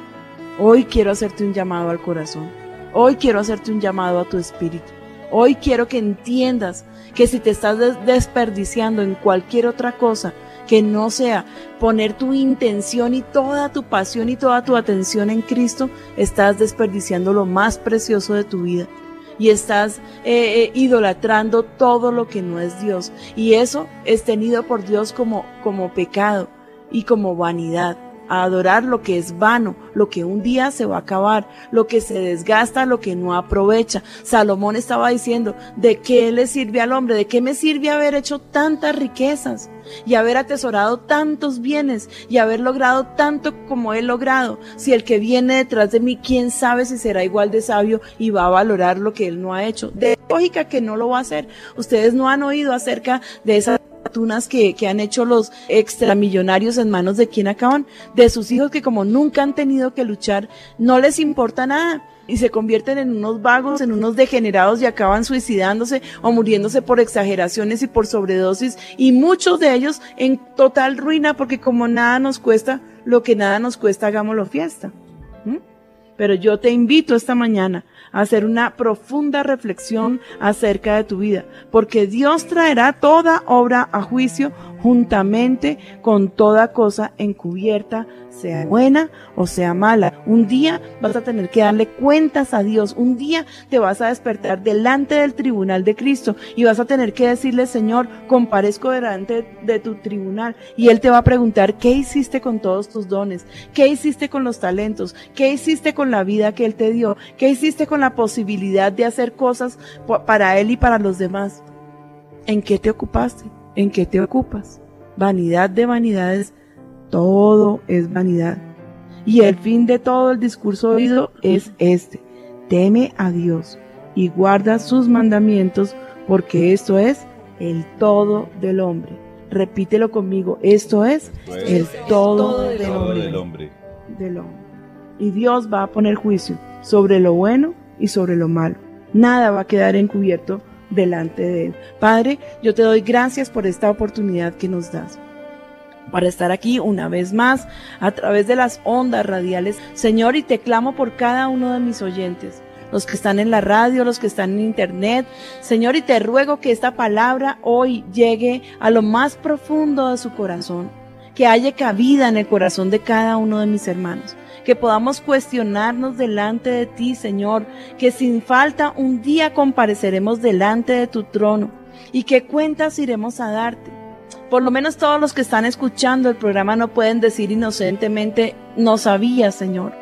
Hoy quiero hacerte un llamado al corazón. Hoy quiero hacerte un llamado a tu espíritu. Hoy quiero que entiendas que si te estás des- desperdiciando en cualquier otra cosa, que no sea poner tu intención y toda tu pasión y toda tu atención en Cristo, estás desperdiciando lo más precioso de tu vida y estás eh, eh, idolatrando todo lo que no es Dios. Y eso es tenido por Dios como, como pecado y como vanidad. A adorar lo que es vano, lo que un día se va a acabar, lo que se desgasta, lo que no aprovecha. Salomón estaba diciendo, ¿de qué le sirve al hombre? ¿De qué me sirve haber hecho tantas riquezas? y haber atesorado tantos bienes y haber logrado tanto como he logrado. Si el que viene detrás de mí, quién sabe si será igual de sabio y va a valorar lo que él no ha hecho. De lógica que no lo va a hacer. Ustedes no han oído acerca de esas que, han hecho los extramillonarios en manos de quien acaban, de sus hijos que como nunca han tenido que luchar, no les importa nada y se convierten en unos vagos, en unos degenerados y acaban suicidándose o muriéndose por exageraciones y por sobredosis y muchos de ellos en total ruina porque como nada nos cuesta, lo que nada nos cuesta, hagámoslo fiesta. Pero yo te invito esta mañana a hacer una profunda reflexión acerca de tu vida, porque Dios traerá toda obra a juicio juntamente con toda cosa encubierta, sea buena o sea mala. Un día vas a tener que darle cuentas a Dios, un día te vas a despertar delante del tribunal de Cristo y vas a tener que decirle, Señor, comparezco delante de tu tribunal y Él te va a preguntar, ¿qué hiciste con todos tus dones? ¿Qué hiciste con los talentos? ¿Qué hiciste con la vida que Él te dio? ¿Qué hiciste con la posibilidad de hacer cosas para Él y para los demás? ¿En qué te ocupaste? ¿En qué te ocupas? Vanidad de vanidades, todo es vanidad. Y el fin de todo el discurso oído es este. Teme a Dios y guarda sus mandamientos, porque esto es el todo del hombre. Repítelo conmigo, esto es el todo, del, hombre, del hombre. del hombre. Y Dios va a poner juicio sobre lo bueno y sobre lo malo. Nada va a quedar encubierto delante de Él. Padre, yo te doy gracias por esta oportunidad que nos das para estar aquí una vez más a través de las ondas radiales. Señor, y te clamo por cada uno de mis oyentes, los que están en la radio, los que están en internet. Señor, y te ruego que esta palabra hoy llegue a lo más profundo de su corazón, que haya cabida en el corazón de cada uno de mis hermanos que podamos cuestionarnos delante de ti, Señor, que sin falta un día compareceremos delante de tu trono y qué cuentas iremos a darte. Por lo menos todos los que están escuchando el programa no pueden decir inocentemente, no sabía, Señor.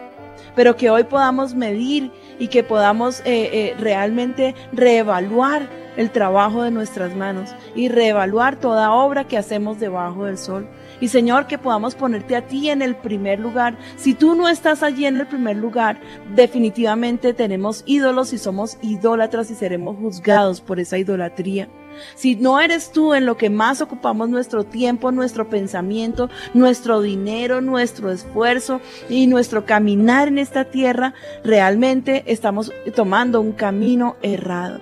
Pero que hoy podamos medir y que podamos eh, eh, realmente reevaluar el trabajo de nuestras manos y reevaluar toda obra que hacemos debajo del sol. Y Señor, que podamos ponerte a ti en el primer lugar. Si tú no estás allí en el primer lugar, definitivamente tenemos ídolos y somos idólatras y seremos juzgados por esa idolatría. Si no eres tú en lo que más ocupamos nuestro tiempo, nuestro pensamiento, nuestro dinero, nuestro esfuerzo y nuestro caminar en esta tierra, realmente estamos tomando un camino errado.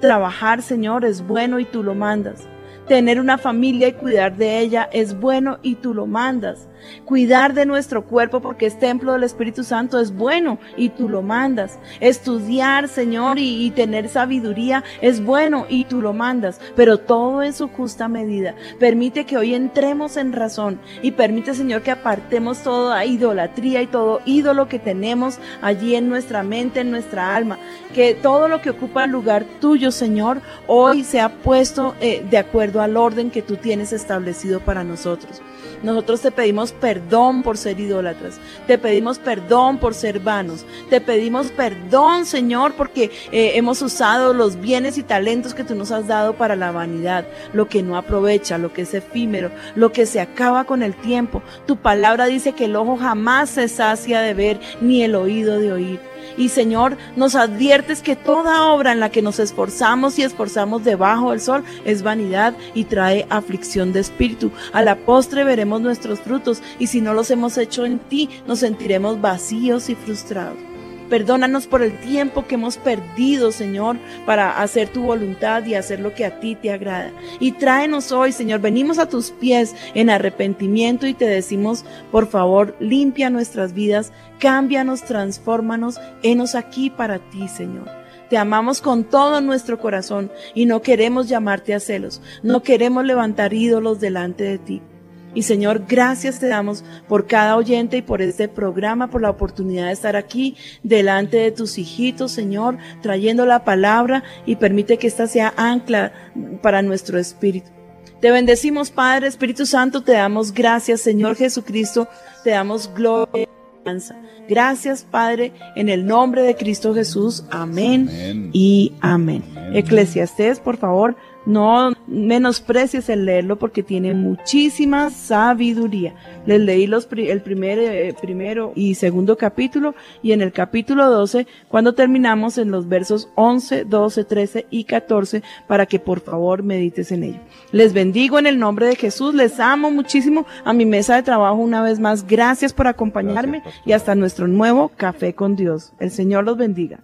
Trabajar, Señor, es bueno y tú lo mandas. Tener una familia y cuidar de ella es bueno y tú lo mandas. Cuidar de nuestro cuerpo porque es templo del Espíritu Santo es bueno y tú lo mandas. Estudiar, Señor, y, tener sabiduría es bueno y tú lo mandas. Pero todo en su justa medida. Permite que hoy entremos en razón y permite, Señor, que apartemos toda idolatría y todo ídolo que tenemos allí en nuestra mente, en nuestra alma. Que todo lo que ocupa el lugar tuyo, Señor, hoy sea puesto eh, de acuerdo al orden que tú tienes establecido para nosotros. Nosotros te pedimos perdón por ser idólatras. Te pedimos perdón por ser vanos. Te pedimos perdón, Señor, porque eh, hemos usado los bienes y talentos que tú nos has dado para la vanidad, lo que no aprovecha, lo que es efímero, lo que se acaba con el tiempo. Tu palabra dice que el ojo jamás se sacia de ver, ni el oído de oír. Y Señor, nos adviertes que toda obra en la que nos esforzamos y esforzamos debajo del sol es vanidad y trae aflicción de espíritu. A la postre veremos nuestros frutos y si no los hemos hecho en ti, nos sentiremos vacíos y frustrados. Perdónanos por el tiempo que hemos perdido, Señor, para hacer tu voluntad y hacer lo que a ti te agrada. Y tráenos hoy, Señor, venimos a tus pies en arrepentimiento y te decimos, por favor, limpia nuestras vidas, cámbianos, transfórmanos, henos aquí para ti, Señor. Te amamos con todo nuestro corazón y no queremos llamarte a celos, no queremos levantar ídolos delante de ti. Y Señor, gracias te damos por cada oyente y por este programa, por la oportunidad de estar aquí delante de tus hijitos, Señor, trayendo la palabra y permite que esta sea ancla para nuestro espíritu. Te bendecimos, Padre, Espíritu Santo, te damos gracias, Señor Jesucristo, te damos gloria. Gracias, Padre, en el nombre de Cristo Jesús. Amén, Amén. y amén. Eclesiastés, por favor, no menosprecies el leerlo porque tiene muchísima sabiduría. Les leí los, pri- el primer, eh, primero y segundo capítulo y en el capítulo 12, cuando terminamos en los versos 11, 12, 13 y 14, para que por favor medites en ello. Les bendigo en el nombre de Jesús, les amo muchísimo a mi mesa de trabajo una vez más. Gracias por acompañarme Gracias, y hasta nuestro nuevo Café con Dios. El Señor los bendiga.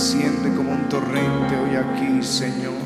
Desciende como un torrente hoy aquí, Señor.